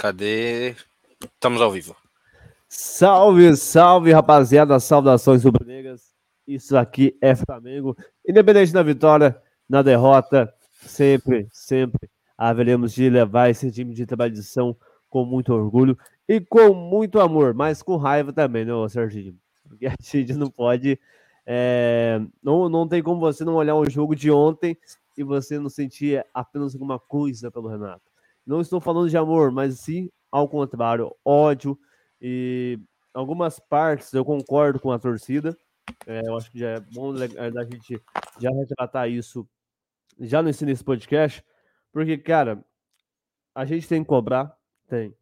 Cadê? Estamos ao vivo. Salve, salve, rapaziada. Saudações rubro-negras. Isso aqui é Flamengo. Independente da vitória, na derrota, sempre, sempre haveremos de levar esse time de tradição com muito orgulho e com muito amor, mas com raiva também, né, Serginho? Porque a gente não pode. É, não, não tem como você não olhar o jogo de ontem e você não sentir apenas alguma coisa pelo Renato. Não estou falando de amor, mas sim, ao contrário, ódio. E algumas partes eu concordo com a torcida. É, eu acho que já é bom da gente já retratar isso já no início desse podcast. Porque, cara, a gente tem que cobrar? Tem.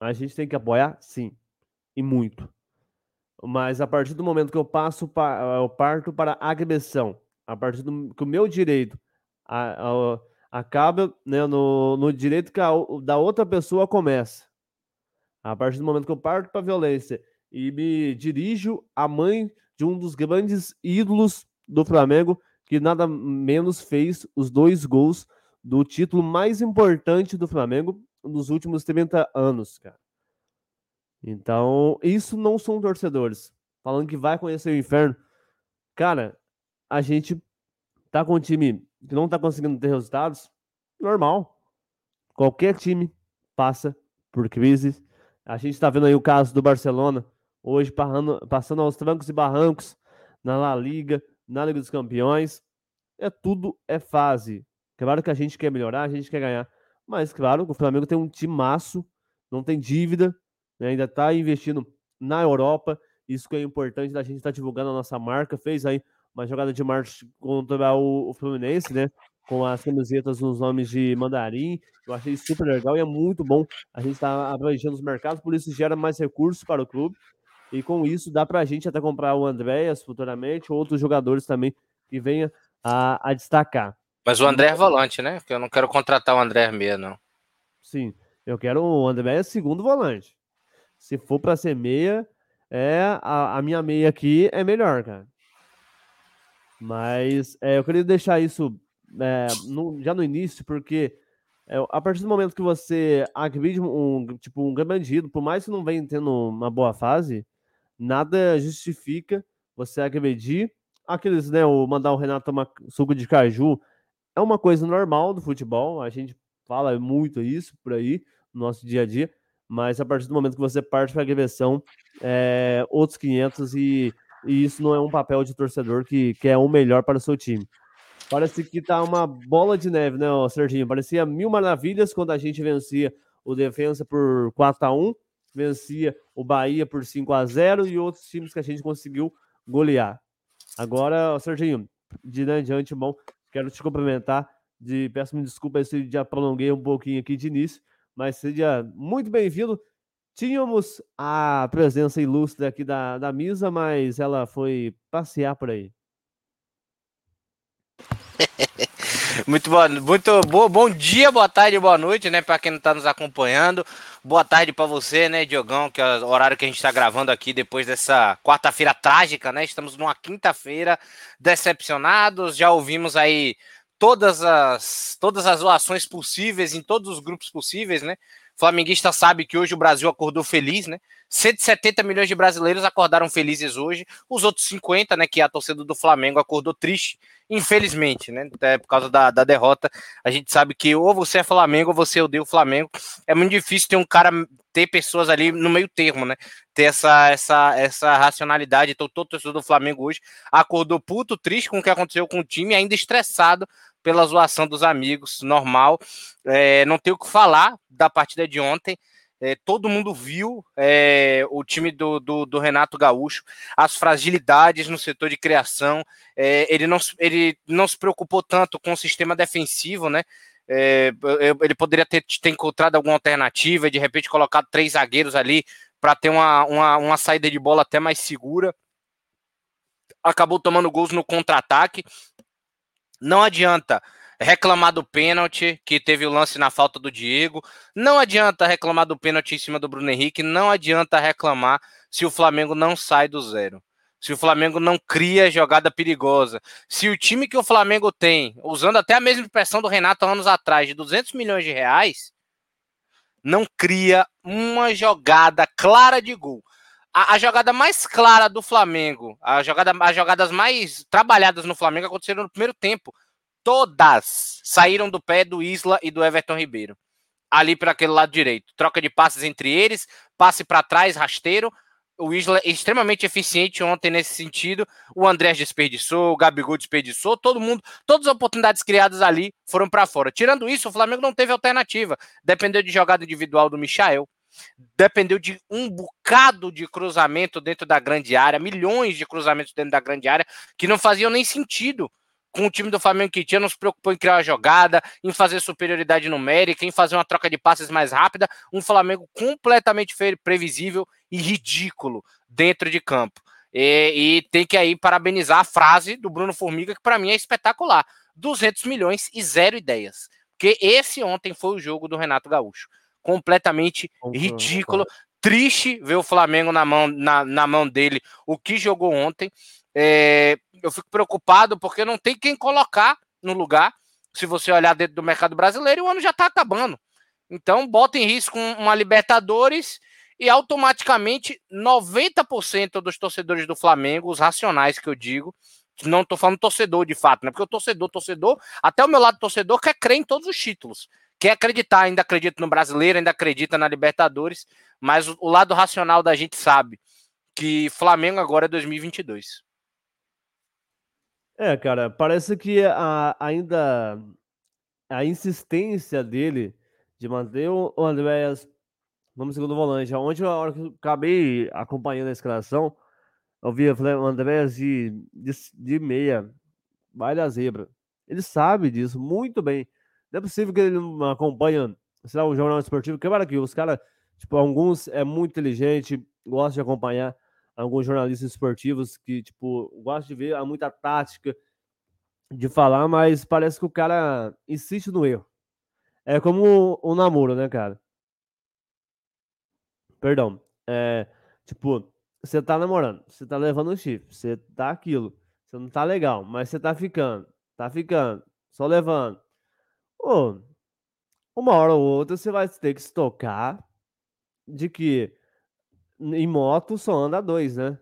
A gente tem que apoiar? Sim. E muito. Mas a partir do momento que eu passo eu parto para agressão, a partir do que o meu direito a, a, acaba né, no, no direito a, da outra pessoa começa. A partir do momento que eu parto para a violência e me dirijo à mãe de um dos grandes ídolos do Flamengo, que nada menos fez os dois gols do título mais importante do Flamengo nos últimos 30 anos, cara. Então, isso não são torcedores. Falando que vai conhecer o inferno. Cara, a gente tá com um time que não está conseguindo ter resultados, normal. Qualquer time passa por crises. A gente está vendo aí o caso do Barcelona, hoje passando, passando aos trancos e barrancos na La Liga, na Liga dos Campeões. É tudo é fase. Claro que a gente quer melhorar, a gente quer ganhar. Mas, claro, o Flamengo tem um time maço, não tem dívida, né? ainda está investindo na Europa. Isso que é importante da gente estar tá divulgando a nossa marca. Fez aí uma jogada de marketing contra o, o Fluminense, né? Com as camisetas nos nomes de Mandarim. Eu achei super legal e é muito bom. A gente está abrangendo os mercados, por isso gera mais recursos para o clube. E com isso dá para a gente até comprar o Andréas futuramente, outros jogadores também que venha a, a destacar. Mas o André é volante, né? Porque eu não quero contratar o André meia, não. Sim, eu quero o André segundo volante. Se for para ser meia, é a, a minha meia aqui é melhor, cara. Mas é, eu queria deixar isso é, no, já no início, porque é, a partir do momento que você agride um, tipo, um bandido, por mais que não venha tendo uma boa fase, nada justifica você agredir aqueles, né, o mandar o Renato tomar suco de caju. É uma coisa normal do futebol, a gente fala muito isso por aí no nosso dia a dia, mas a partir do momento que você parte para agressão, é, outros 500 e e isso não é um papel de torcedor que quer o melhor para o seu time. Parece que tá uma bola de neve, né, Serginho? Parecia mil maravilhas quando a gente vencia o Defensa por 4 a 1 vencia o Bahia por 5 a 0 e outros times que a gente conseguiu golear. Agora, Serginho, de diante, bom, quero te cumprimentar. De, peço-me desculpa se já prolonguei um pouquinho aqui de início, mas seja muito bem-vindo. Tínhamos a presença ilustre aqui da, da Misa, mas ela foi passear por aí. muito bom, muito bom, bom dia, boa tarde, boa noite, né, para quem não está nos acompanhando. Boa tarde para você, né, Diogão, que é o horário que a gente está gravando aqui depois dessa quarta-feira trágica, né? Estamos numa quinta-feira decepcionados, já ouvimos aí todas as todas as doações possíveis em todos os grupos possíveis, né? Flamenguista sabe que hoje o Brasil acordou feliz, né? 170 milhões de brasileiros acordaram felizes hoje. Os outros 50, né, que a torcida do Flamengo acordou triste, infelizmente, né? Até por causa da, da derrota. A gente sabe que ou você é Flamengo ou você odeia o Flamengo. É muito difícil ter um cara, ter pessoas ali no meio termo, né? Ter essa, essa, essa racionalidade. Então, todo torcedor do Flamengo hoje acordou puto, triste com o que aconteceu com o time, ainda estressado pela zoação dos amigos, normal. É, não tenho o que falar da partida de ontem. É, todo mundo viu é, o time do, do, do, Renato Gaúcho, as fragilidades no setor de criação. É, ele, não, ele não se preocupou tanto com o sistema defensivo, né? É, ele poderia ter, ter encontrado alguma alternativa, de repente colocado três zagueiros ali para ter uma, uma, uma saída de bola até mais segura. Acabou tomando gols no contra-ataque. Não adianta reclamar do pênalti, que teve o lance na falta do Diego. Não adianta reclamar do pênalti em cima do Bruno Henrique. Não adianta reclamar se o Flamengo não sai do zero. Se o Flamengo não cria jogada perigosa. Se o time que o Flamengo tem, usando até a mesma expressão do Renato anos atrás, de 200 milhões de reais, não cria uma jogada clara de gol. A, a, jogada mais clara do Flamengo, a jogada, as jogadas mais trabalhadas no Flamengo aconteceram no primeiro tempo. Todas saíram do pé do Isla e do Everton Ribeiro. Ali para aquele lado direito. Troca de passes entre eles, passe para trás, rasteiro. O Isla é extremamente eficiente ontem nesse sentido. O Andrés desperdiçou, o Gabigol desperdiçou, todo mundo, todas as oportunidades criadas ali foram para fora. Tirando isso, o Flamengo não teve alternativa. Dependeu de jogada individual do Michael, dependeu de um bocado de cruzamento dentro da grande área, milhões de cruzamentos dentro da grande área, que não faziam nem sentido com o time do Flamengo que tinha, não se preocupou em criar uma jogada, em fazer superioridade numérica, em fazer uma troca de passes mais rápida. Um Flamengo completamente previsível e ridículo dentro de campo. E, e tem que aí parabenizar a frase do Bruno Formiga, que para mim é espetacular: 200 milhões e zero ideias. Porque esse ontem foi o jogo do Renato Gaúcho completamente ridículo. Triste ver o Flamengo na mão, na, na mão dele, o que jogou ontem. É, eu fico preocupado porque não tem quem colocar no lugar. Se você olhar dentro do mercado brasileiro, o ano já está acabando. Então, bota em risco uma Libertadores e automaticamente 90% dos torcedores do Flamengo, os racionais que eu digo, não estou falando torcedor de fato, né? Porque o torcedor, torcedor, até o meu lado torcedor quer crer em todos os títulos quer acreditar, ainda acredita no brasileiro, ainda acredita na Libertadores, mas o, o lado racional da gente sabe que Flamengo agora é 2022. É, cara, parece que a, ainda a insistência dele de manter o Andréas como segundo volante, onde a hora que eu acabei acompanhando a escalação, eu vi o Andréas de, de, de meia, vai da zebra. Ele sabe disso muito bem. Não é possível que ele não acompanha, sei lá, um jornal esportivo. Que que os caras, tipo, alguns é muito inteligente, gosta de acompanhar alguns jornalistas esportivos que, tipo, gosta de ver há muita tática de falar, mas parece que o cara insiste no erro. É como o, o namoro, né, cara? Perdão. É, tipo, você tá namorando, você tá levando o chifre, você tá aquilo, você não tá legal, mas você tá ficando, tá ficando, só levando. Ô, uma hora ou outra você vai ter que se tocar de que em moto só anda dois, né?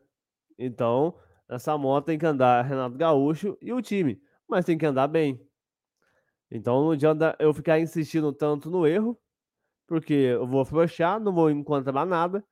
Então, essa moto tem que andar Renato Gaúcho e o time, mas tem que andar bem. Então não adianta eu ficar insistindo tanto no erro, porque eu vou frouxar, não vou encontrar nada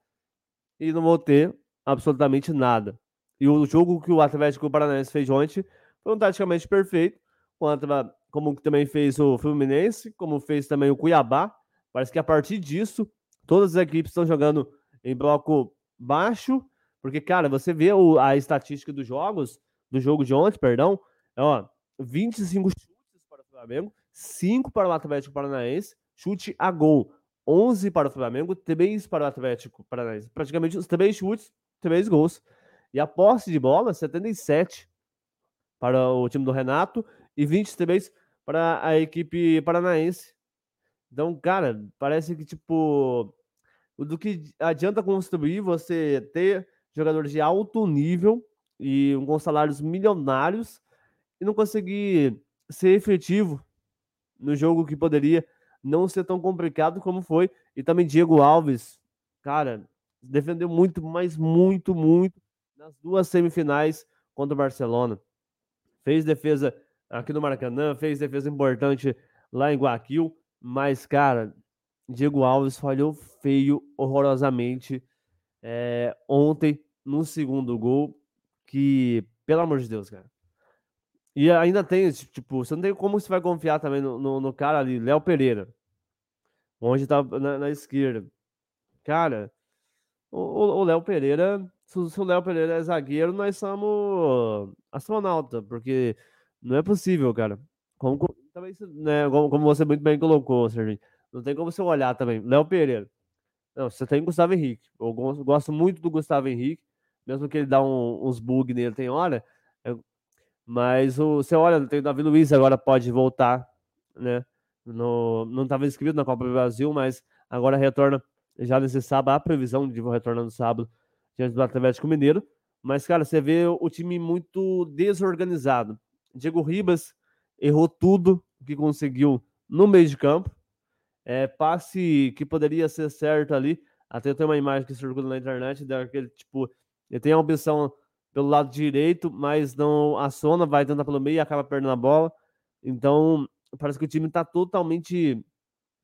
e não vou ter absolutamente nada. E o jogo que o Atlético Paranaense fez ontem foi um taticamente perfeito contra como também fez o Fluminense, como fez também o Cuiabá. Parece que a partir disso, todas as equipes estão jogando em bloco baixo, porque, cara, você vê o, a estatística dos jogos, do jogo de ontem, perdão, é, ó, 25 chutes para o Flamengo, 5 para o Atlético Paranaense, chute a gol, 11 para o Flamengo, 3 para o Atlético Paranaense. Praticamente os 3 chutes, 3 gols. E a posse de bola, 77 para o time do Renato e 23 para a equipe paranaense. Então, cara, parece que, tipo, do que adianta construir você ter jogadores de alto nível e com salários milionários e não conseguir ser efetivo no jogo que poderia não ser tão complicado como foi. E também Diego Alves, cara, defendeu muito, mas muito, muito nas duas semifinais contra o Barcelona. Fez defesa aqui no Maracanã, fez defesa importante lá em Guaquil, mas, cara, Diego Alves falhou feio, horrorosamente é, ontem no segundo gol, que, pelo amor de Deus, cara. E ainda tem, tipo, você não tem como você vai confiar também no, no, no cara ali, Léo Pereira, onde tá na, na esquerda. Cara, o Léo Pereira, se, o Léo Pereira é zagueiro, nós somos astronauta, porque não é possível, cara. Como, também, né, como, como você muito bem colocou, Serginho. Não tem como você olhar também. Léo Pereira. Não, você tem Gustavo Henrique. Eu gosto muito do Gustavo Henrique, mesmo que ele dá um, uns bugs nele, tem hora. Eu, mas o, você olha, tem o Davi Luiz agora pode voltar, né? No, não estava inscrito na Copa do Brasil, mas agora retorna já nesse sábado. A previsão de retornar no sábado diante do Atlético Mineiro. Mas, cara, você vê o time muito desorganizado. Diego Ribas errou tudo que conseguiu no meio de campo. é, passe que poderia ser certo ali. Até tem uma imagem que circula na internet daquele tipo, ele tem a opção pelo lado direito, mas não aciona, vai tentar pelo meio e acaba perdendo a bola. Então, parece que o time está totalmente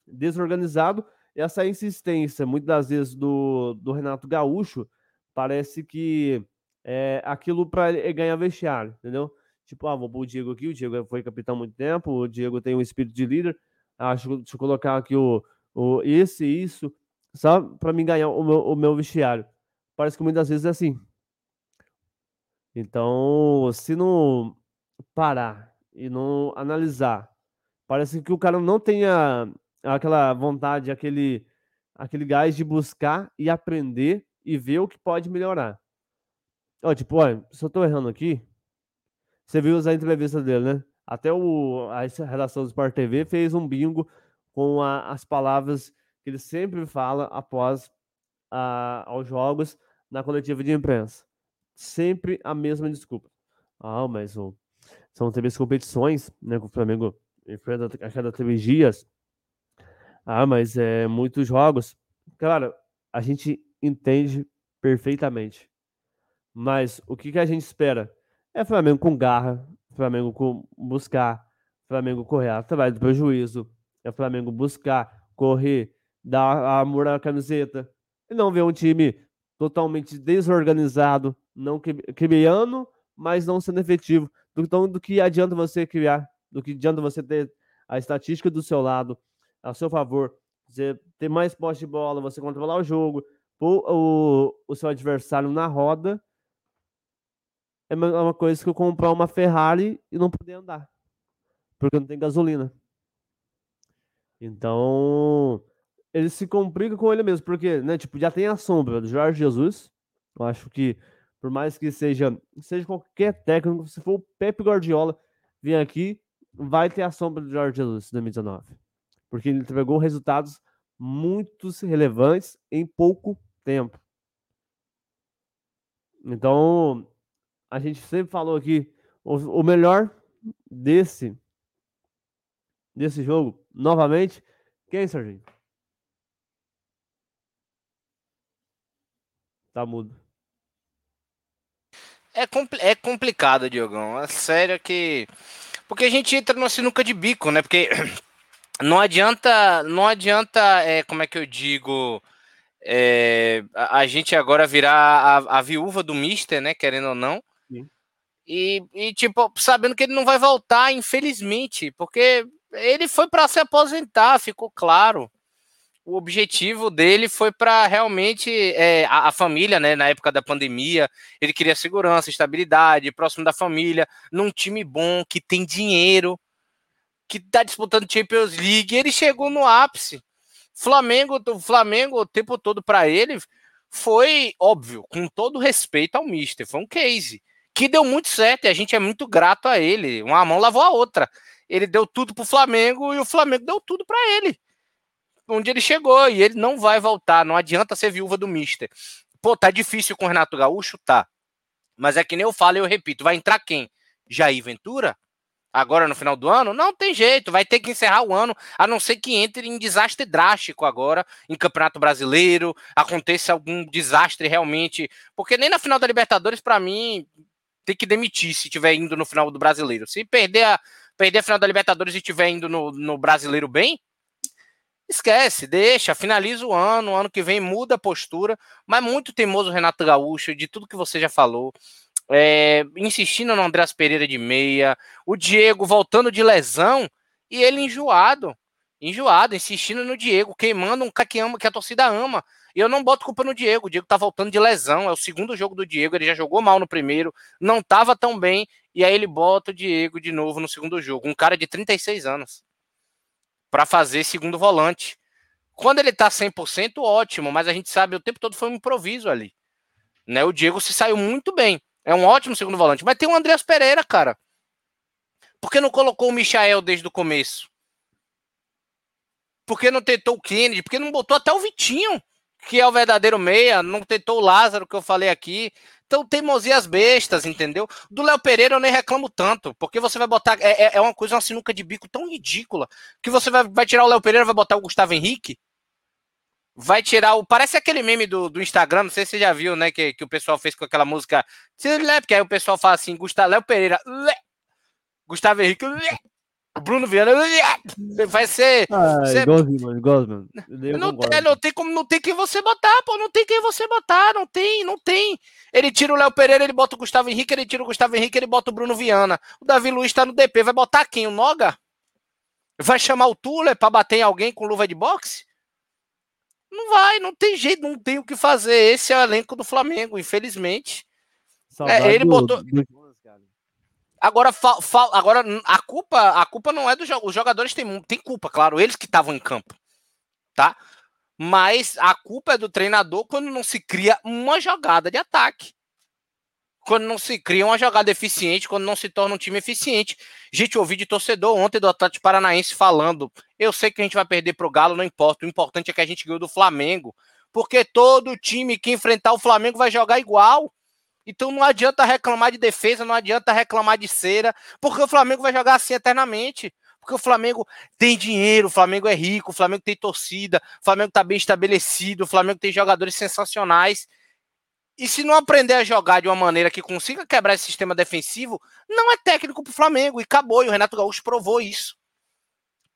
desorganizado. E essa insistência, muitas das vezes, do, do Renato Gaúcho, parece que é aquilo para ganhar vestiário, entendeu? Tipo, ah, vou pôr o Diego aqui, o Diego foi capitão há muito tempo, o Diego tem um espírito de líder, acho que deixa eu colocar aqui o, o esse isso, só para mim ganhar o meu, o meu vestiário. Parece que muitas vezes é assim. Então, se não parar e não analisar, parece que o cara não tenha aquela vontade, aquele, aquele gás de buscar e aprender e ver o que pode melhorar. Ó, tipo, olha, se eu tô errando aqui, você viu a entrevista dele, né? Até o, a redação do Sport TV fez um bingo com a, as palavras que ele sempre fala após a, aos jogos na coletiva de imprensa. Sempre a mesma desculpa. Ah, mas o, são três competições, né? Que o Flamengo enfrenta a cada três dias. Ah, mas é muitos jogos. Cara, a gente entende perfeitamente. Mas o que, que a gente espera? É Flamengo com garra, Flamengo com buscar, Flamengo correr atrás do prejuízo, é Flamengo buscar, correr, dar amor à camiseta, e não ver um time totalmente desorganizado, não criando, mas não sendo efetivo. Então, do que adianta você criar, do que adianta você ter a estatística do seu lado, a seu favor, você ter mais posse de bola, você controlar o jogo, pôr o, o seu adversário na roda é, é uma coisa que eu comprar uma Ferrari e não poder andar. Porque não tem gasolina. Então, ele se complica com ele mesmo, porque, né, tipo, já tem a sombra do Jorge Jesus. Eu acho que, por mais que seja, seja qualquer técnico, se for o Pepe Guardiola vir aqui, vai ter a sombra do Jorge Jesus em 2019. Porque ele entregou resultados muito relevantes em pouco tempo. Então, a gente sempre falou aqui, o, o melhor desse desse jogo, novamente, quem, Serginho? Tá mudo. É, compl é complicado, Diogão. É sério que. Porque a gente entra numa sinuca de bico, né? Porque não adianta. Não adianta. É, como é que eu digo? É, a, a, gente agora virar a, a viúva do Mister, né? Querendo ou não. E, e, tipo, sabendo que ele não vai voltar, infelizmente, porque ele foi para se aposentar, ficou claro. O objetivo dele foi para realmente é, a, a, família, né? Na época da pandemia, ele queria segurança, estabilidade, próximo da família, num time bom, que tem dinheiro, que tá disputando Champions League. ele chegou no ápice. Flamengo, o Flamengo o tempo todo para ele foi óbvio, com todo respeito ao Mister, foi um case que deu muito certo e a gente é muito grato a ele. Uma mão lavou a outra. Ele deu tudo pro Flamengo e o Flamengo deu tudo para ele. Onde ele chegou e ele não vai voltar. Não adianta ser viúva do Mister. Pô, tá difícil com o Renato Gaúcho? Tá. Mas é que nem eu falo e eu repito: vai entrar quem? Jair Ventura? Agora no final do ano? Não tem jeito, vai ter que encerrar o ano, a não ser que entre em desastre drástico agora em Campeonato Brasileiro, aconteça algum desastre realmente, porque nem na final da Libertadores, para mim, tem que demitir se estiver indo no final do brasileiro. Se perder a, perder a final da Libertadores e estiver indo no, no brasileiro bem, esquece, deixa, finaliza o ano, ano que vem muda a postura, mas muito teimoso Renato Gaúcho, de tudo que você já falou. É, insistindo no Andrés Pereira de meia, o Diego voltando de lesão e ele enjoado, enjoado, insistindo no Diego, queimando um cara que, ama, que a torcida ama. E eu não boto culpa no Diego. O Diego tá voltando de lesão. É o segundo jogo do Diego. Ele já jogou mal no primeiro. Não tava tão bem. E aí ele bota o Diego de novo no segundo jogo. Um cara de 36 anos. para fazer segundo volante. Quando ele tá 100%, ótimo. Mas a gente sabe, o tempo todo foi um improviso ali. Né? O Diego se saiu muito bem. É um ótimo segundo volante. Mas tem o Andreas Pereira, cara. Por que não colocou o Michael desde o começo? Por que não tentou o Kennedy? Por que não botou até o Vitinho? Que é o verdadeiro meia, não tentou o Lázaro, que eu falei aqui. Então, teimosias bestas, entendeu? Do Léo Pereira eu nem reclamo tanto, porque você vai botar. É, é, é uma coisa, uma sinuca de bico tão ridícula, que você vai, vai tirar o Léo Pereira vai botar o Gustavo Henrique. Vai tirar o. Parece aquele meme do, do Instagram, não sei se você já viu, né? Que, que o pessoal fez com aquela música. Porque aí o pessoal fala assim: Gustavo Léo Pereira. Gustavo Henrique. Bruno Viana vai ser. Ah, igualzinho, Não, tem, não tem como, não tem quem você botar, pô. Não tem quem você botar, não tem, não tem. Ele tira o Léo Pereira, ele bota o Gustavo Henrique, ele tira o Gustavo Henrique, ele bota o Bruno Viana. O Davi Luiz tá no DP, vai botar quem? O Noga? Vai chamar o Tuller pra bater em alguém com luva de boxe? Não vai, não tem jeito, não tem o que fazer. Esse é o elenco do Flamengo, infelizmente. É, ele botou. Do Agora, fa, fa, agora a culpa, a culpa não é dos os jogadores têm, têm culpa, claro, eles que estavam em campo, tá? Mas a culpa é do treinador quando não se cria uma jogada de ataque. Quando não se cria uma jogada eficiente, quando não se torna um time eficiente. Gente, eu ouvi de torcedor ontem do Atlético Paranaense falando: eu sei que a gente vai perder pro Galo, não importa. O importante é que a gente ganhou do Flamengo. Porque todo time que enfrentar o Flamengo vai jogar igual. Então não adianta reclamar de defesa, não adianta reclamar de cera, porque o Flamengo vai jogar assim eternamente. Porque o Flamengo tem dinheiro, o Flamengo é rico, o Flamengo tem torcida, o Flamengo está bem estabelecido, o Flamengo tem jogadores sensacionais. E se não aprender a jogar de uma maneira que consiga quebrar esse sistema defensivo, não é técnico para o Flamengo. E acabou. E o Renato Gaúcho provou isso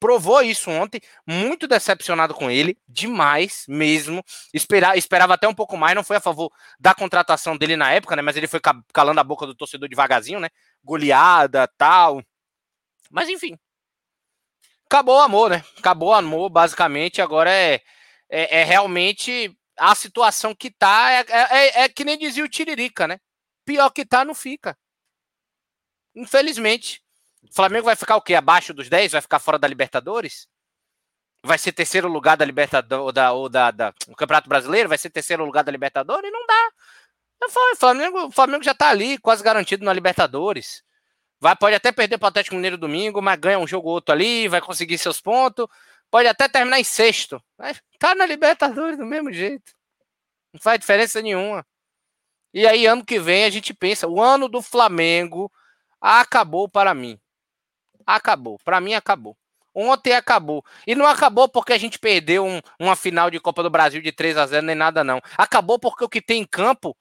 provou isso ontem, muito decepcionado com ele, demais mesmo. Esperar, esperava até um pouco mais, não foi a favor da contratação dele na época, né? Mas ele foi calando a boca do torcedor devagarzinho, né? Goleada, tal. Mas enfim. Acabou o amor, né? Acabou o amor, basicamente. Agora é, é, é realmente a situação que tá. É, é, é que nem dizia o Tiririca, né? Pior que tá, não fica. Infelizmente. O Flamengo vai ficar o quê? Abaixo dos 10? Vai ficar fora da Libertadores? Vai ser terceiro lugar da Libertadores da, ou da, da, Campeonato Brasileiro? Vai ser terceiro lugar da Libertadores? Não dá. O Flamengo, o Flamengo já tá ali, quase garantido na Libertadores. Vai, pode até perder para o Atlético Mineiro domingo, mas ganha um jogo ou outro ali, vai conseguir seus pontos. Pode até terminar em sexto. Mas tá na Libertadores do mesmo jeito. Não faz diferença nenhuma. E aí, ano que vem, a gente pensa, o ano do Flamengo acabou para mim. Acabou. Para mim, acabou. Ontem acabou. E não acabou porque a gente perdeu um, uma final de Copa do Brasil de 3 a 0 nem nada, não. Acabou porque o que tem em campo,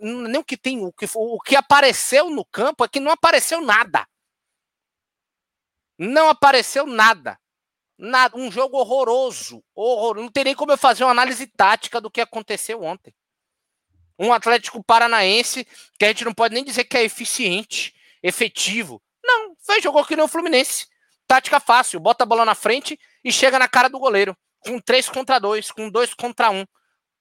nem o que tem, o que, o que apareceu no campo é que não apareceu nada. Não apareceu nada. Nada, um jogo horroroso, horror. Não tem nem como eu fazer uma análise tática do que aconteceu ontem. Um Atlético Paranaense que a gente não pode nem dizer que é eficiente, efetivo, jogou que nem o Fluminense. Tática fácil, bota a bola na frente e chega na cara do goleiro. Com 3 contra 2, com 2 contra 1. Um.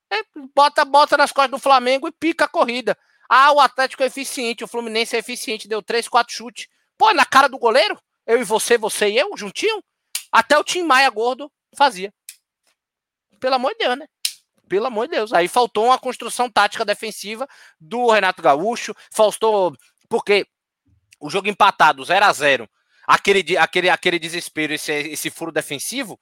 É, bota, bota nas costas do Flamengo e pica a corrida. Ah, o Atlético é eficiente, o Fluminense é eficiente, deu 3, 4 chutes. Pô, na cara do goleiro? Eu e você, você e eu, juntinho? Até o Tim Maia gordo fazia. Pelo amor de Deus, né? Pelo amor de Deus. Aí faltou uma construção tática defensiva do Renato Gaúcho, faltou. Porque o jogo empatado 0 a 0 aquele, aquele, aquele desespero, esse, esse furo defensivo,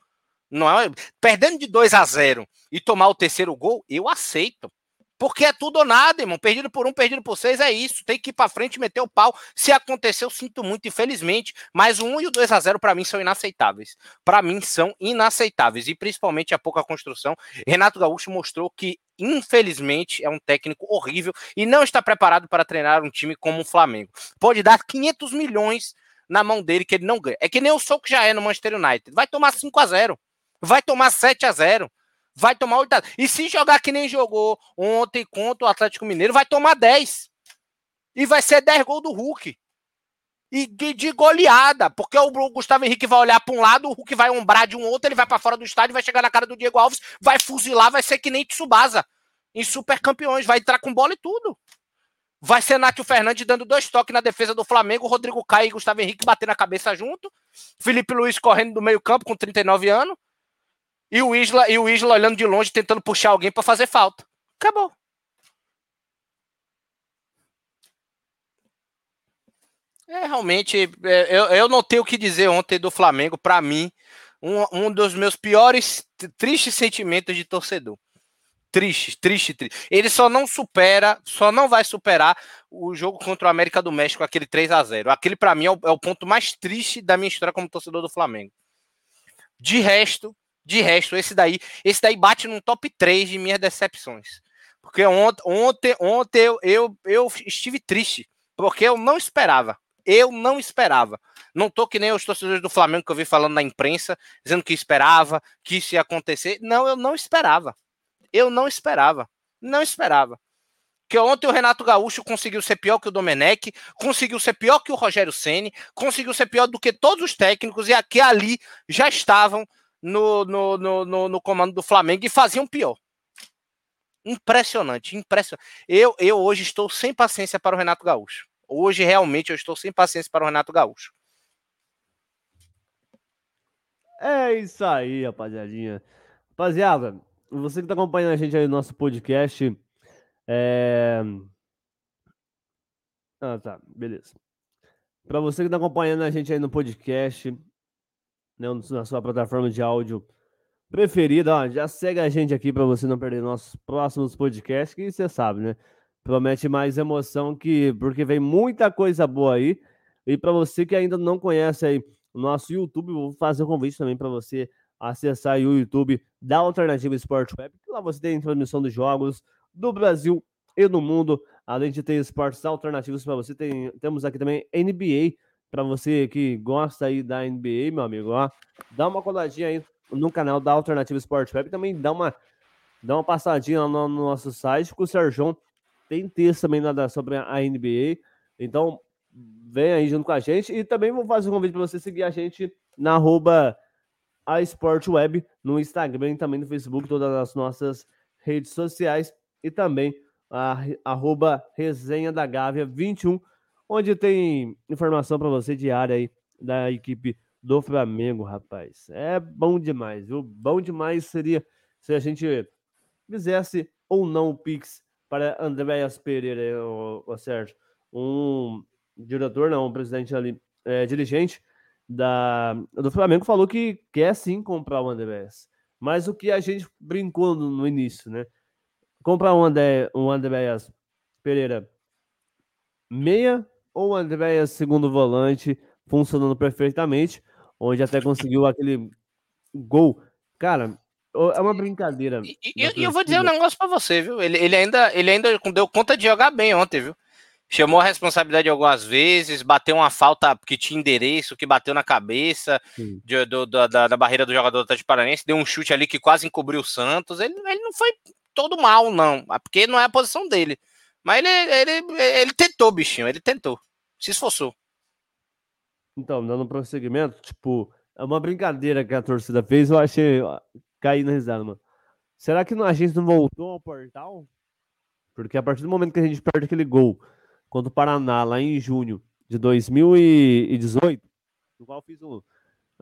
não é, perdendo de 2 a 0 e tomar o terceiro gol, eu aceito. Porque é tudo ou nada, irmão. Perdido por um, perdido por seis, é isso. Tem que ir para frente meter o pau. Se aconteceu, sinto muito, infelizmente. Mas o 1 e o 2 a 0 para mim são inaceitáveis. Para mim são inaceitáveis. E principalmente a pouca construção. Renato Gaúcho mostrou que, infelizmente, é um técnico horrível e não está preparado para treinar um time como o Flamengo. Pode dar 500 milhões na mão dele que ele não ganha. É que nem o que já é no Manchester United. Vai tomar 5 a 0 Vai tomar 7 a 0 vai tomar 8 E se jogar que nem jogou ontem contra o Atlético Mineiro, vai tomar 10. E vai ser 10 gols do Hulk. E de, de goleada, porque o Gustavo Henrique vai olhar para um lado, o Hulk vai ombrar de um outro, ele vai para fora do estádio, vai chegar na cara do Diego Alves, vai fuzilar, vai ser que nem Tsubasa em Super Campeões, vai entrar com bola e tudo. Vai ser Nátio Fernandes dando dois toques na defesa do Flamengo, Rodrigo Caio e Gustavo Henrique batendo a cabeça junto, Felipe Luiz correndo do meio campo com 39 anos, e o Isla, e o Isla olhando de longe, tentando puxar alguém para fazer falta. Acabou. É, realmente, é, eu, eu não tenho o que dizer ontem do Flamengo. Para mim, um, um dos meus piores, tristes sentimentos de torcedor. Triste, triste, triste. Ele só não supera, só não vai superar o jogo contra o América do México, aquele 3 a 0 Aquele, para mim, é o, é o, ponto mais triste da minha história como torcedor do Flamengo. De resto, de resto, esse daí, esse daí bate no top 3 de minhas decepções. Porque ontem, ontem, ontem eu, eu, eu estive triste, porque eu não esperava. Eu não esperava. Não tô que nem os torcedores do Flamengo que eu vi falando na imprensa, dizendo que esperava, que isso ia acontecer. Não, eu não esperava. Eu não esperava. Não esperava. Que ontem o Renato Gaúcho conseguiu ser pior que o Domenech, conseguiu ser pior que o Rogério Ceni, conseguiu ser pior do que todos os técnicos e aqui ali já estavam no, no, no, no, comando do Flamengo e faziam pior. Impressionante, impressionante. Eu, eu hoje estou sem paciência para o Renato Gaúcho. Hoje realmente eu estou sem paciência para o Renato Gaúcho. É isso aí, rapaziadinha. Rapaziada, você que está acompanhando a gente aí no nosso podcast. É... Ah, tá, beleza. Para você que está acompanhando a gente aí no podcast, né, na sua plataforma de áudio preferida, ó, já segue a gente aqui para você não perder nossos próximos podcasts, que você sabe, né? Promete mais emoção que porque vem muita coisa boa aí. E para você que ainda não conhece aí o nosso YouTube, vou fazer um convite também para você acessar o YouTube da Alternativa Esporte Web, que lá você tem transmissão dos jogos do Brasil e do mundo, além de ter esportes alternativos para você. Tem, temos aqui também NBA, para você que gosta aí da NBA, meu amigo, ó, dá uma coladinha aí no canal da Alternativa Esporte Web, também dá uma, dá uma passadinha lá no, no nosso site, que o Sérgio tem texto também nada sobre a NBA, então vem aí junto com a gente, e também vou fazer um convite para você seguir a gente na arroba a Sport Web no Instagram, também no Facebook, todas as nossas redes sociais e também a arroba resenha da Gávea 21, onde tem informação para você diária aí da equipe do Flamengo, rapaz. É bom demais, viu? Bom demais seria se a gente fizesse ou não o Pix para Andréas Pereira, o, o Sérgio, um diretor, não, um presidente ali, é, dirigente da, do Flamengo falou que quer sim comprar o Andréas. Mas o que a gente brincou no, no início, né? Comprar um, André, um Andréas Pereira meia ou o Andréas segundo volante funcionando perfeitamente, onde até conseguiu aquele gol. Cara, é uma brincadeira. E, e eu vou dizer um negócio para você, viu? Ele, ele, ainda, ele ainda deu conta de jogar bem ontem, viu? chamou a responsabilidade algumas vezes, bateu uma falta que tinha endereço, que bateu na cabeça de, do, da, da, barreira do jogador do Paranense, deu um chute ali que quase encobriu o Santos. Ele, ele não foi todo mal, não, porque não é a posição dele. Mas ele, ele, ele tentou, bichinho, ele tentou, se esforçou. Então, dando prosseguimento, tipo, é uma brincadeira que a torcida fez, eu achei cair na risada, mano. Será que a gente não voltou ao portal? Porque a partir do momento que a gente perde aquele gol contra o Paraná, lá em junho de 2018, no qual eu fiz um,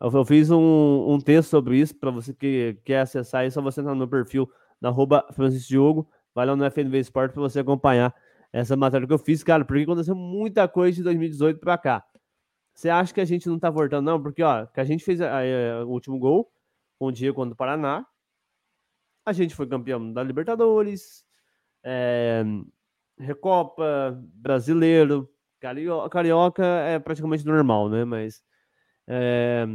eu fiz um, um texto sobre isso, para você que quer acessar, é só você entrar no meu perfil, na arroba Francisco Diogo, vai lá no FNV Sport para você acompanhar essa matéria que eu fiz, cara, porque aconteceu muita coisa de 2018 para cá. Você acha que a gente não tá voltando, não? Porque, ó, que a gente fez a, a, o último gol, um dia contra o Paraná, a gente foi campeão da Libertadores, é, Recopa, Brasileiro, Carioca, Carioca é praticamente normal, né? Mas é,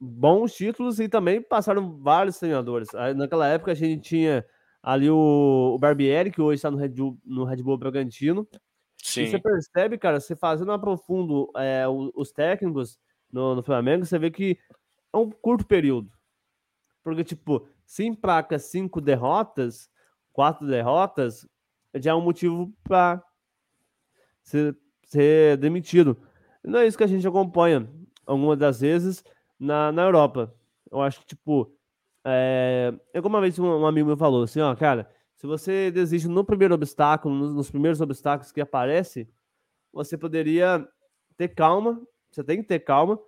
bons títulos e também passaram vários treinadores. Naquela época a gente tinha ali o, o Barbieri, que hoje está no Red Bull, no Red Bull Bragantino. Sim. E você percebe, cara, você fazendo a profundo é, os técnicos no, no Flamengo, você vê que é um curto período. Porque, tipo, se emplaca cinco derrotas, quatro derrotas, já é um motivo para ser, ser demitido. Não é isso que a gente acompanha algumas das vezes na, na Europa. Eu acho que, tipo, é, é como uma vez um, um amigo meu falou assim: ó, cara, se você desiste no primeiro obstáculo, nos, nos primeiros obstáculos que aparece, você poderia ter calma, você tem que ter calma,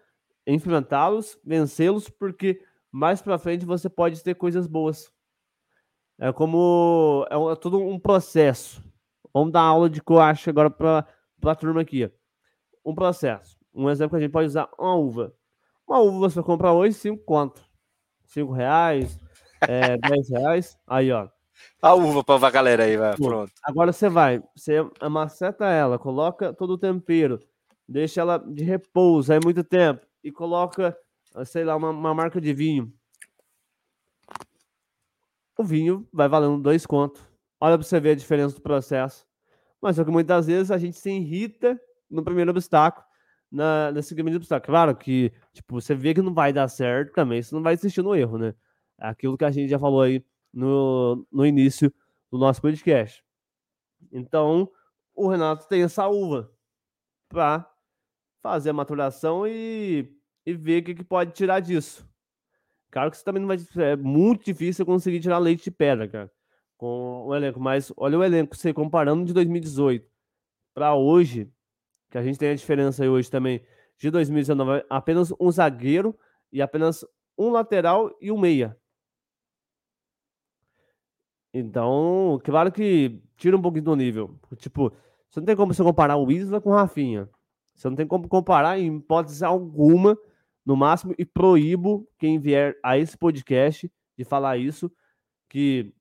enfrentá-los, vencê-los, porque mais para frente você pode ter coisas boas. É como. É, um, é todo um processo. Vamos dar aula de coache agora para a turma aqui. Um processo. Um exemplo que a gente pode usar: uma uva. Uma uva você compra hoje, 5 conto. 5 reais, é, 10 reais. Aí, ó. A uva pra galera aí, vai. Pronto. Agora você vai, você amaceta ela, coloca todo o tempero, deixa ela de repouso aí muito tempo e coloca, sei lá, uma, uma marca de vinho. O vinho vai valendo dois contos. Olha pra você ver a diferença do processo. Mas só que muitas vezes a gente se irrita no primeiro obstáculo, na, nesse caminho do obstáculo. Claro que, tipo, você vê que não vai dar certo também, você não vai insistir no erro, né? Aquilo que a gente já falou aí no, no início do nosso podcast. Então, o Renato tem essa uva para fazer a maturação e, e ver o que, que pode tirar disso. Claro que você também não vai. É muito difícil conseguir tirar leite de pedra, cara com o elenco. Mas olha o elenco, você comparando de 2018 para hoje, que a gente tem a diferença aí hoje também de 2019, apenas um zagueiro e apenas um lateral e um meia. Então, claro que tira um pouquinho do nível. Tipo, você não tem como você comparar o Isla com o Rafinha. Você não tem como comparar em hipótese alguma, no máximo, e proíbo quem vier a esse podcast de falar isso, que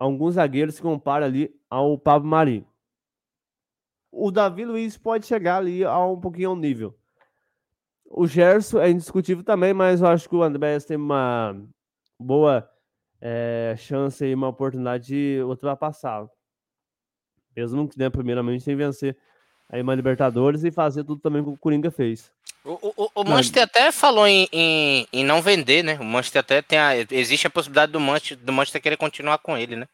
alguns zagueiros se compara ali ao Pablo Mari. O Davi Luiz pode chegar ali a um pouquinho ao nível. O Gerson é indiscutível também, mas eu acho que o Andrés tem uma boa é, chance e uma oportunidade de ultrapassá-lo. Mesmo que, né, primeiramente, sem vencer aí uma Libertadores e fazer tudo também que o Coringa fez. O, o, o Manchester até falou em, em, em, não vender, né? O Manchester até tem a, existe a possibilidade do Manchester, do Manchester querer continuar com ele, né?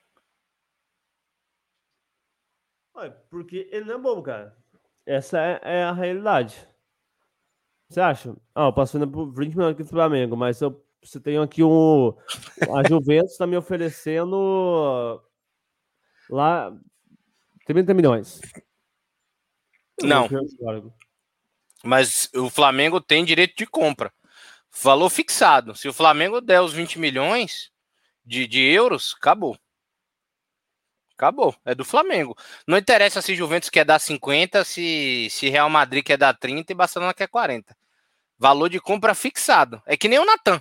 Porque ele não é bobo, cara. Essa é, é a realidade. Você acha? Ah, eu passo por 20 milhões aqui do Flamengo, mas eu, você tem aqui um. A Juventus está me oferecendo lá 30 milhões. Não. Mas o Flamengo tem direito de compra. Valor fixado. Se o Flamengo der os 20 milhões de, de euros, acabou. Acabou. É do Flamengo. Não interessa se Juventus quer dar 50, se, se Real Madrid quer dar 30 e Barcelona quer 40. Valor de compra fixado. É que nem o Natan.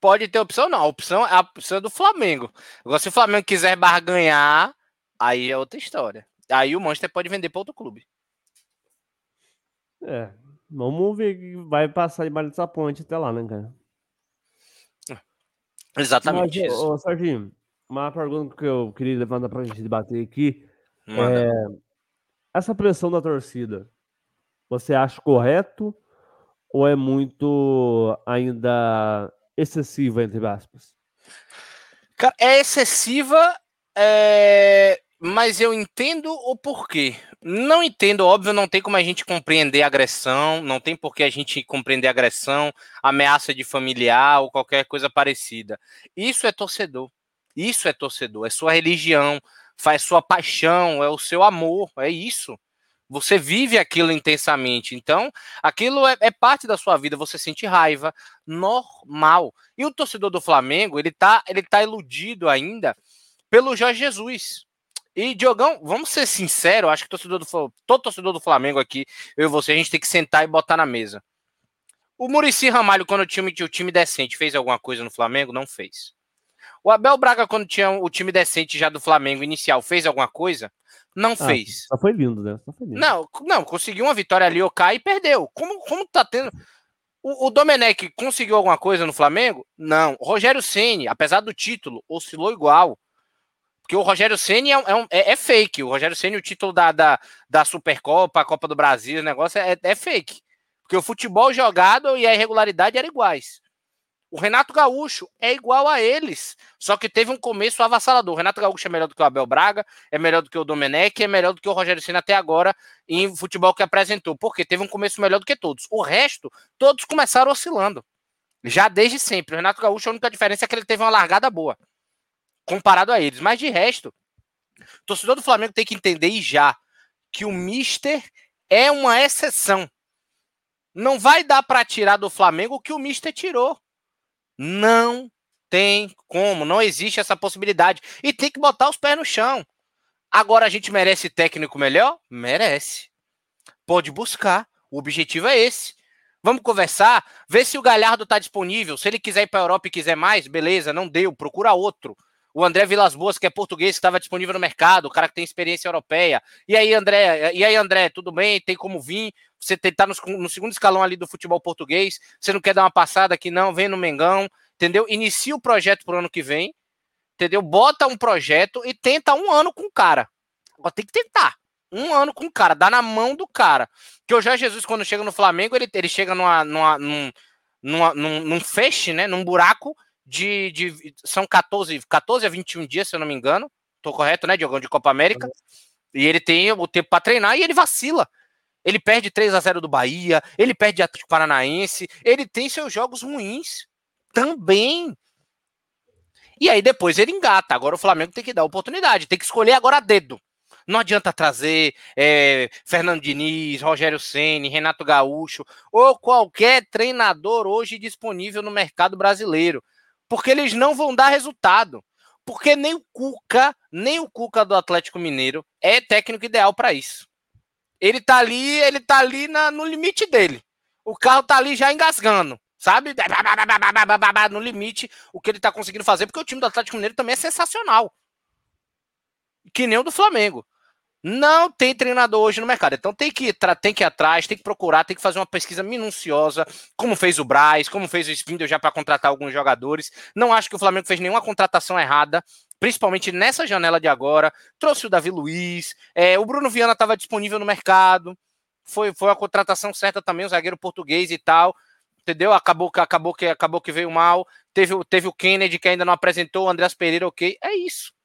Pode ter opção, não. A opção, a opção é do Flamengo. Agora, se o Flamengo quiser barganhar, aí é outra história. Aí o Manchester pode vender para outro clube. É. Vamos ver que vai passar debaixo dessa ponte até lá, né, cara? Exatamente Mas, isso. Ô, Serginho, uma pergunta que eu queria levantar pra gente debater aqui. É, essa pressão da torcida, você acha correto ou é muito ainda excessiva, entre aspas? É excessiva, é mas eu entendo o porquê. Não entendo, óbvio, não tem como a gente compreender agressão, não tem por que a gente compreender agressão, ameaça de familiar ou qualquer coisa parecida. Isso é torcedor. Isso é torcedor, é sua religião, faz sua paixão, é o seu amor, é isso. Você vive aquilo intensamente. Então, aquilo é, é, parte da sua vida. Você sente raiva, normal. E o torcedor do Flamengo, ele tá, ele tá iludido ainda pelo Jorge Jesus. E, Diogão, vamos ser sinceros, acho que torcedor do, todo torcedor do Flamengo aqui, eu e você, a gente tem que sentar e botar na mesa. O Murici Ramalho, quando tinha o time decente, fez alguma coisa no Flamengo? Não fez. O Abel Braga, quando tinha o time decente já do Flamengo inicial, fez alguma coisa? Não ah, fez. Só foi lindo, né? Só foi lindo. Não, não, conseguiu uma vitória ali, o Kai e perdeu. Como, como tá tendo. O, o Domenech conseguiu alguma coisa no Flamengo? Não. O Rogério Ceni, apesar do título, oscilou igual. Porque o Rogério Ceni é, é, é, é, fake. O Rogério Ceni, o título da, da, da Supercopa, a Copa do Brasil, o negócio é, é fake. Porque o futebol jogado e a irregularidade eram iguais. O Renato Gaúcho é igual a eles, só que teve um começo avassalador. O Renato Gaúcho é melhor do que o Abel Braga, é melhor do que o Domenech, é melhor do que o Rogério Ceni até agora em futebol que apresentou, porque teve um começo melhor do que todos. O resto, todos começaram oscilando. Já desde sempre. O Renato Gaúcho, a única diferença é que ele teve uma largada boa comparado a eles. Mas de resto, o torcedor do Flamengo tem que entender e já que o Mister é uma exceção. Não vai dar para tirar do Flamengo o que o Mister tirou. Não tem como, não existe essa possibilidade. E tem que botar os pés no chão. Agora a gente merece técnico melhor? Merece. Pode buscar. O objetivo é esse. Vamos conversar, ver se o Galhardo está disponível. Se ele quiser ir para a Europa e quiser mais, beleza, não deu, procura outro. O André Vilas Boas, que é português, estava disponível no mercado, o cara que tem experiência europeia. E aí, André, e aí, André, tudo bem? Tem como vir? Você está no, no segundo escalão ali do futebol português, você não quer dar uma passada aqui, não, vem no Mengão, entendeu? Inicia o projeto para o ano que vem, entendeu? Bota um projeto e tenta um ano com o cara. Agora tem que tentar um ano com o cara, dá na mão do cara. Que o Jorge Jesus, quando chega no Flamengo, ele, ele chega numa, numa, num, numa, num, num feixe, né? Num buraco de, de. São 14, 14 a 21 dias, se eu não me engano. Tô correto, né, Diogão, de Copa América. E ele tem o tempo para treinar e ele vacila. Ele perde 3 a 0 do Bahia, ele perde Atlético Paranaense, ele tem seus jogos ruins também. E aí depois ele engata. Agora o Flamengo tem que dar oportunidade, tem que escolher agora a dedo. Não adianta trazer é, Fernando Diniz, Rogério Ceni, Renato Gaúcho ou qualquer treinador hoje disponível no mercado brasileiro, porque eles não vão dar resultado. Porque nem o Cuca, nem o Cuca do Atlético Mineiro é técnico ideal para isso. Ele tá ali, ele tá ali na, no limite dele. O carro tá ali já engasgando, sabe? No limite o que ele tá conseguindo fazer, porque o time do Atlético Mineiro também é sensacional. Que nem o do Flamengo. Não tem treinador hoje no mercado. Então tem que, tem que ir atrás, tem que procurar, tem que fazer uma pesquisa minuciosa, como fez o Braz, como fez o Spindle já para contratar alguns jogadores. Não acho que o Flamengo fez nenhuma contratação errada, principalmente nessa janela de agora. Trouxe o Davi Luiz, é, o Bruno Viana estava disponível no mercado. Foi, foi a contratação certa também, o zagueiro português e tal. Entendeu? Acabou, acabou, que, acabou que veio mal. Teve, teve o Kennedy que ainda não apresentou, o Andreas Pereira, ok. É isso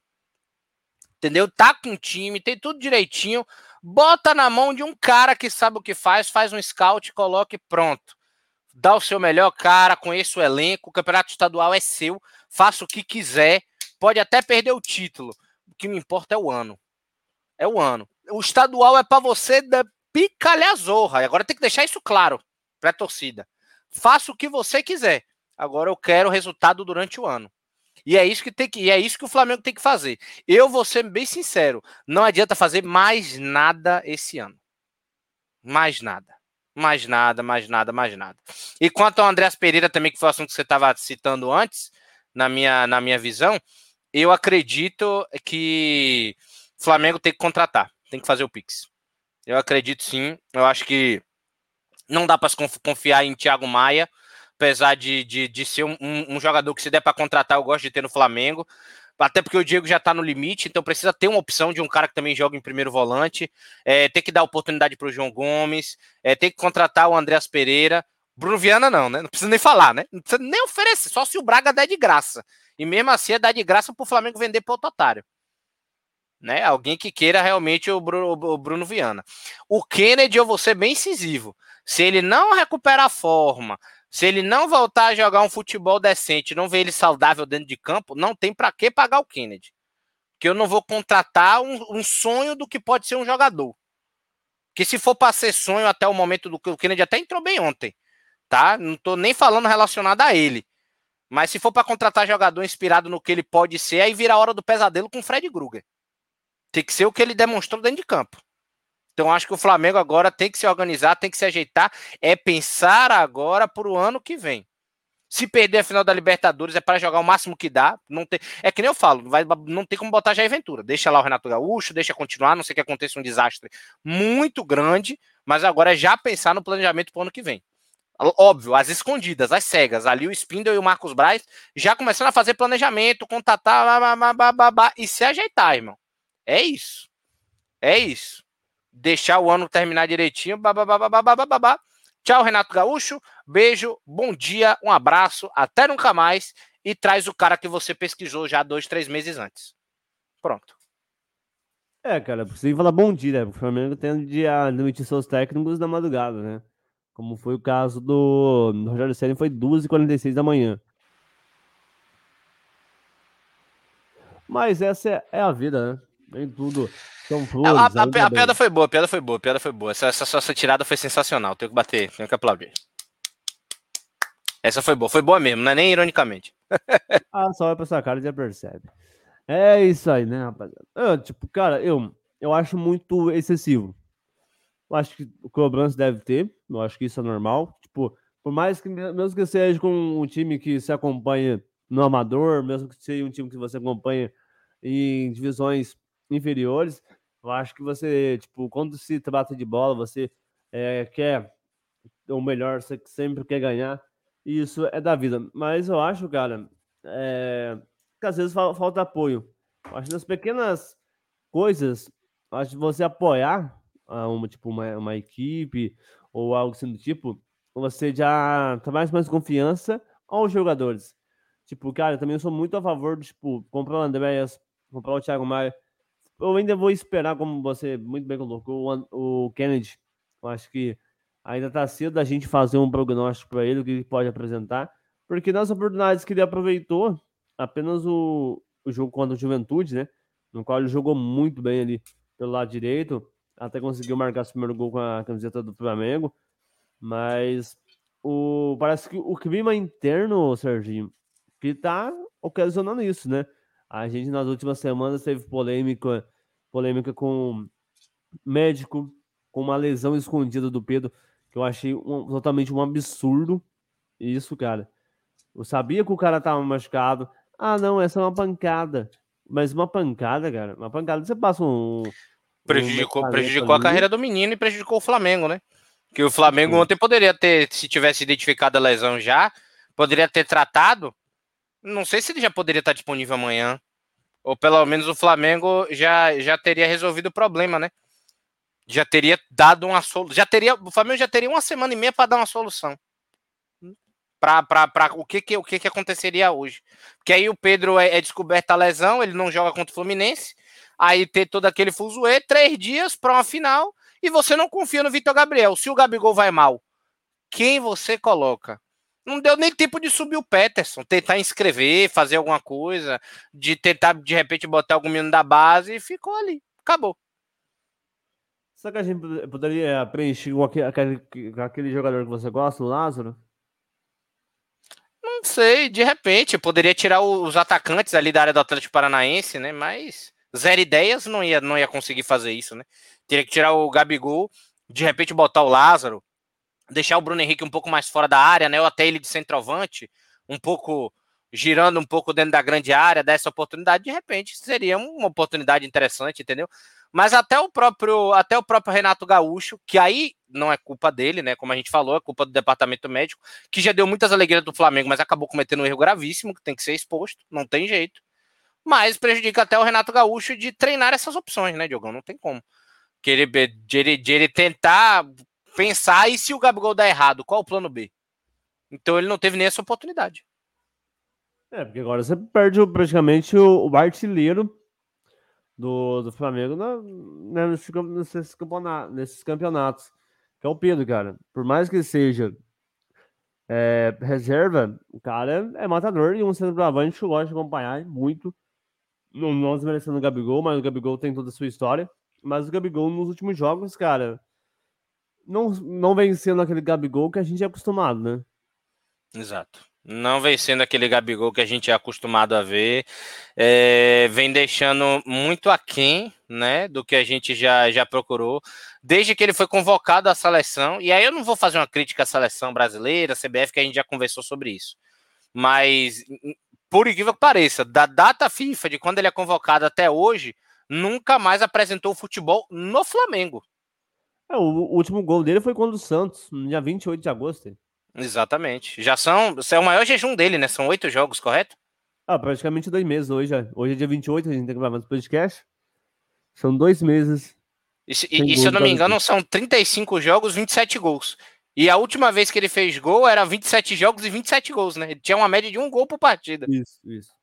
entendeu? Tá com time, tem tudo direitinho. Bota na mão de um cara que sabe o que faz, faz um scout, coloque pronto. Dá o seu melhor cara, conheça o elenco, o campeonato estadual é seu, faça o que quiser, pode até perder o título. O que me importa é o ano. É o ano. O estadual é para você da picalha zorra. E agora tem que deixar isso claro para a torcida. Faça o que você quiser. Agora eu quero resultado durante o ano. E é isso que tem que, é isso que o Flamengo tem que fazer. Eu vou ser bem sincero, não adianta fazer mais nada esse ano. Mais nada. Mais nada, mais nada, mais nada. E quanto ao Andréas Pereira também, que foi o assunto que você estava citando antes, na minha, na minha visão, eu acredito que Flamengo tem que contratar, tem que fazer o Pix. Eu acredito sim. Eu acho que não dá para confiar em Thiago Maia apesar de, de, de ser um, um, jogador que se der para contratar, eu gosto de ter no Flamengo. Até porque o Diego já está no limite, então precisa ter uma opção de um cara que também joga em primeiro volante. É, tem que dar oportunidade para o João Gomes, é, tem que contratar o Andreas Pereira. Bruno Viana não, né? Não precisa nem falar, né? Não precisa nem oferecer, só se o Braga der de graça. E mesmo assim é dar de graça para o Flamengo vender para o otário. Né? Alguém que queira realmente o Bruno, o Bruno Viana. O Kennedy, eu vou ser bem incisivo. Se ele não recuperar a forma, se ele não voltar a jogar um futebol decente, não ver ele saudável dentro de campo, não tem para que pagar o Kennedy. Que eu não vou contratar um, um, sonho do que pode ser um jogador. Que se for para ser sonho até o momento do que o Kennedy até entrou bem ontem, tá? Não tô nem falando relacionado a ele. Mas se for para contratar jogador inspirado no que ele pode ser, aí vira a hora do pesadelo com o Fred Krueger. Tem que ser o que ele demonstrou dentro de campo. Então acho que o Flamengo agora tem que se organizar, tem que se ajeitar, é pensar agora para o ano que vem. Se perder a final da Libertadores é para jogar o máximo que dá. Não tem, é que nem eu falo, vai, não tem como botar já aventura. Deixa lá o Renato Gaúcho, deixa continuar, não sei que aconteça um desastre muito grande, mas agora é já pensar no planejamento para o ano que vem. Óbvio, as escondidas, as cegas. Ali o Spindle e o Marcos Braz já começando a fazer planejamento, contatar e se ajeitar, irmão. É isso. É isso deixar o ano terminar direitinho. Babá. Tchau, Renato Gaúcho. Beijo, bom dia, um abraço, até nunca mais. E traz o cara que você pesquisou já dois, três meses antes. Pronto. É, cara, precisa falar bom dia, né? Porque o Flamengo tem de demitir seus técnicos na madrugada, né? Como foi o caso do, do Rogério Senna, foi 2h46 da manhã. Mas essa é, é a vida, né? Nem tudo. São flores, a, a, a, a piada foi boa, a piada foi boa, a piada foi boa. Essa, essa, essa tirada foi sensacional. Tenho que bater, tenho que aplaudir. Essa foi boa, foi boa mesmo, não é nem ironicamente. ah, só vai pra sua cara e já percebe. É isso aí, né, rapaziada? Eu, tipo, cara, eu, eu acho muito excessivo. Eu acho que o cobrança deve ter, eu acho que isso é normal. Tipo, por mais que, mesmo que seja com um time que se acompanha no amador, mesmo que seja um time que você acompanha em divisões inferiores, eu acho que você, tipo, quando se trata de bola, você é, quer o melhor, você sempre quer ganhar, e isso é da vida. Mas eu acho, cara, é, que às vezes falta apoio. Eu acho que nas pequenas coisas, acho que você apoiar uma, tipo, uma, uma equipe ou algo assim do tipo, você já traz tá mais confiança aos jogadores. Tipo, cara, eu também sou muito a favor de, tipo, comprar o Andréas, comprar o Thiago Maia. Eu ainda vou esperar, como você muito bem colocou, o, Kennedy. Eu acho que ainda tá cedo da gente fazer um prognóstico para ele, o que ele pode apresentar. Porque nas oportunidades que ele aproveitou, apenas o, o jogo contra o Juventude, né? No qual ele jogou muito bem ali pelo lado direito, até conseguiu marcar seu primeiro gol com a camiseta do Flamengo. Mas o, parece que o clima interno, Serginho, que tá ocasionando isso, né? A gente nas últimas semanas teve polêmica, polêmica com médico, com uma lesão escondida do Pedro, que eu achei um, totalmente um absurdo. Isso, cara. Eu sabia que o cara tava machucado. Ah, não, essa é uma pancada. Mas uma pancada, cara, uma pancada, você passa um. Prejudicou, prejudicou a carreira do menino e prejudicou o Flamengo, né? Que o Flamengo ontem poderia ter, se tivesse identificado a lesão já, poderia ter tratado. Não sei se ele já poderia estar disponível amanhã. Ou pelo menos o Flamengo já, já teria resolvido o problema, né? Já teria dado uma solução. Já teria, o Flamengo já teria uma semana e meia para dar uma solução. Para o, que, que, o que, que aconteceria hoje. Porque aí o Pedro é, é descoberta a lesão, ele não joga contra o Fluminense. Aí ter todo aquele fuzuê, três dias para uma final e você não confia no Vitor Gabriel. Se o Gabigol vai mal, quem você coloca? Não deu nem tempo de subir o Peterson, tentar inscrever, fazer alguma coisa, de tentar de repente botar algum menino da base e ficou ali. Acabou. Será que a gente poderia preencher com aquele, aquele jogador que você gosta, o Lázaro? Não sei, de repente, poderia tirar os atacantes ali da área do Atlético Paranaense, né? Mas zero ideias não ia, não ia conseguir fazer isso, né? Teria que tirar o Gabigol, de repente botar o Lázaro, deixar o Bruno Henrique um pouco mais fora da área, né? Ou até ele de centroavante, um pouco girando um pouco dentro da grande área, dessa oportunidade, de repente seria uma oportunidade interessante, entendeu? Mas até o próprio, até o próprio Renato Gaúcho, que aí não é culpa dele, né? Como a gente falou, é culpa do departamento médico, que já deu muitas alegrias do Flamengo, mas acabou cometendo um erro gravíssimo, que tem que ser exposto, não tem jeito. Mas prejudica até o Renato Gaúcho de treinar essas opções, né, Diogão? Não tem como que ele, de, ele, de ele tentar pensar e se o Gabigol dar errado, qual o plano B? Então ele não teve nem essa oportunidade. É, porque agora você perde praticamente o, o artilheiro do, do Flamengo na, né, nesse, nesses, campeonatos, nesses campeonatos, que é o Pedro, cara. Por mais que seja é, reserva, o cara é matador e um centroavante gosta de acompanhar muito. Não, não desmerecendo o Gabigol, mas o Gabigol tem toda a sua história. Mas o Gabigol nos últimos jogos, cara, não, não vem sendo aquele Gabigol que a gente é acostumado, né? Exato. Não vem sendo aquele Gabigol que a gente é acostumado a ver. É, vem deixando muito aquém né, do que a gente já, já procurou. Desde que ele foi convocado à seleção. E aí eu não vou fazer uma crítica à seleção brasileira, CBF, que a gente já conversou sobre isso. Mas, por incrível que pareça, da data FIFA de quando ele é convocado até hoje, nunca mais apresentou futebol no Flamengo. É, o último gol dele foi contra o Santos, no dia 28 de agosto. Exatamente. Já são. É o maior jejum dele, né? São oito jogos, correto? Ah, praticamente dois meses hoje. Hoje é dia 28, a gente tem que gravar esse podcast. São dois meses. E, e, e se eu não me engano, são 35 jogos, 27 gols. E a última vez que ele fez gol era 27 jogos e 27 gols, né? Ele tinha uma média de um gol por partida. Isso, isso.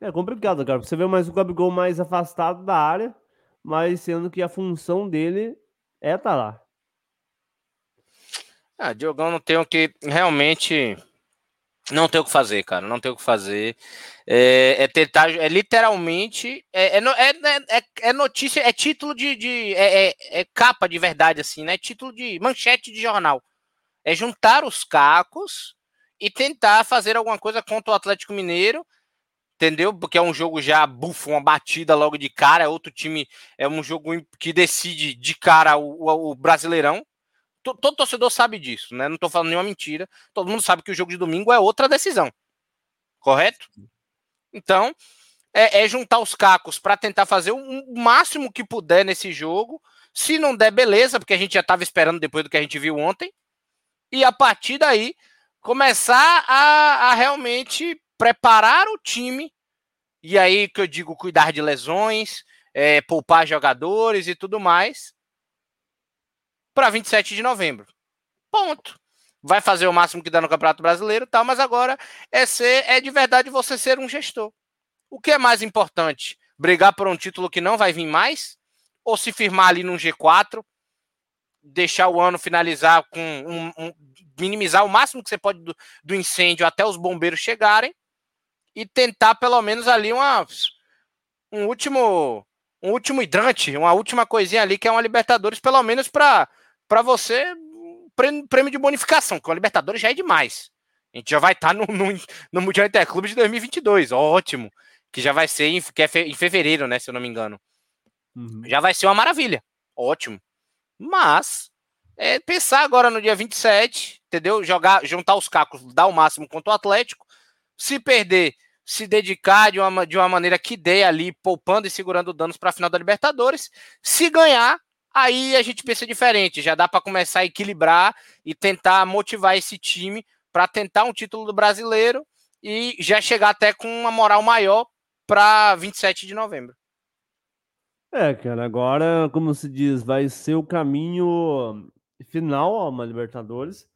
É complicado, cara. Você vê mais o Gabigol mais afastado da área, mas sendo que a função dele é estar tá lá. Ah, Diogão não tem o que realmente não tem o que fazer, cara. Não tem o que fazer. É, é tentar, é literalmente, é, é, é, é, notícia, é título de, de é, é, capa de verdade, assim, né? Título de manchete de jornal. É juntar os cacos e tentar fazer alguma coisa contra o Atlético Mineiro entendeu? Porque é um jogo já bufa, uma batida logo de cara, é outro time, é um jogo que decide de cara o, o, o Brasileirão. Todo, torcedor sabe disso, né? Não tô falando nenhuma mentira. Todo mundo sabe que o jogo de domingo é outra decisão. Correto? Então, é, é juntar os cacos para tentar fazer o, o máximo que puder nesse jogo. Se não der, beleza, porque a gente já estava esperando depois do que a gente viu ontem. E a partir daí, começar a, a realmente preparar o time. E aí que eu digo cuidar de lesões, é, poupar jogadores e tudo mais. Para 27 de novembro. Ponto. Vai fazer o máximo que dá no Campeonato Brasileiro, tal, mas agora é ser é de verdade você ser um gestor. O que é mais importante? Brigar por um título que não vai vir mais? Ou se firmar ali num G4, deixar o ano finalizar com um, um, minimizar o máximo que você pode do, do incêndio até os bombeiros chegarem e tentar pelo menos ali uma, um último um último hidrante, uma última coisinha ali que é uma Libertadores, pelo menos para você prêmio, de bonificação, que a Libertadores já é demais. A gente já vai estar tá no, no, no Mundial Interclube de 2022, ótimo. Que já vai ser em, que é fe, em fevereiro, né, se eu não me engano. Uhum. Já vai ser uma maravilha, ótimo. Mas é pensar agora no dia 27, entendeu? Jogar, juntar os cacos, dar o máximo contra o Atlético. Se perder, se dedicar de uma, de uma maneira que dê ali, poupando e segurando danos para a final da Libertadores. Se ganhar, aí a gente pensa diferente. Já dá para começar a equilibrar e tentar motivar esse time para tentar um título do brasileiro e já chegar até com uma moral maior para 27 de novembro. É, cara, agora, como se diz, vai ser o caminho final a uma Libertadores.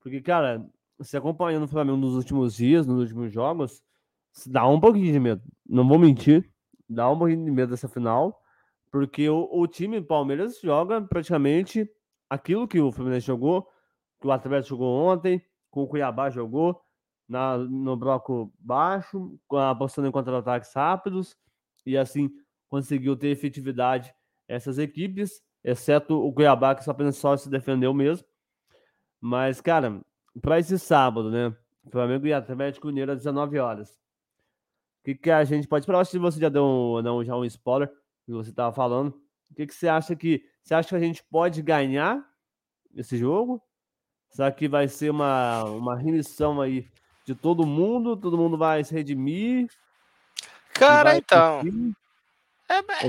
Porque, cara, se acompanhando o Flamengo nos últimos dias, nos últimos jogos, dá um pouquinho de medo. Não vou mentir, dá um pouquinho de medo dessa final, porque o, o time Palmeiras joga praticamente aquilo que o Fluminense jogou, que o Atlético jogou ontem, com o Cuiabá jogou na, no bloco baixo, apostando em contra-ataques rápidos, e assim conseguiu ter efetividade essas equipes, exceto o Cuiabá, que só apenas só se defendeu mesmo. Mas, cara, para esse sábado, né? Flamengo e Atlético Mineiro às 19 horas. O que, que a gente pode esperar? Se você já deu um, não, já um spoiler que você estava falando. O que, que você acha que. Você acha que a gente pode ganhar esse jogo? Será que vai ser uma, uma remissão aí de todo mundo? Todo mundo vai se redimir? Cara, então. É, é,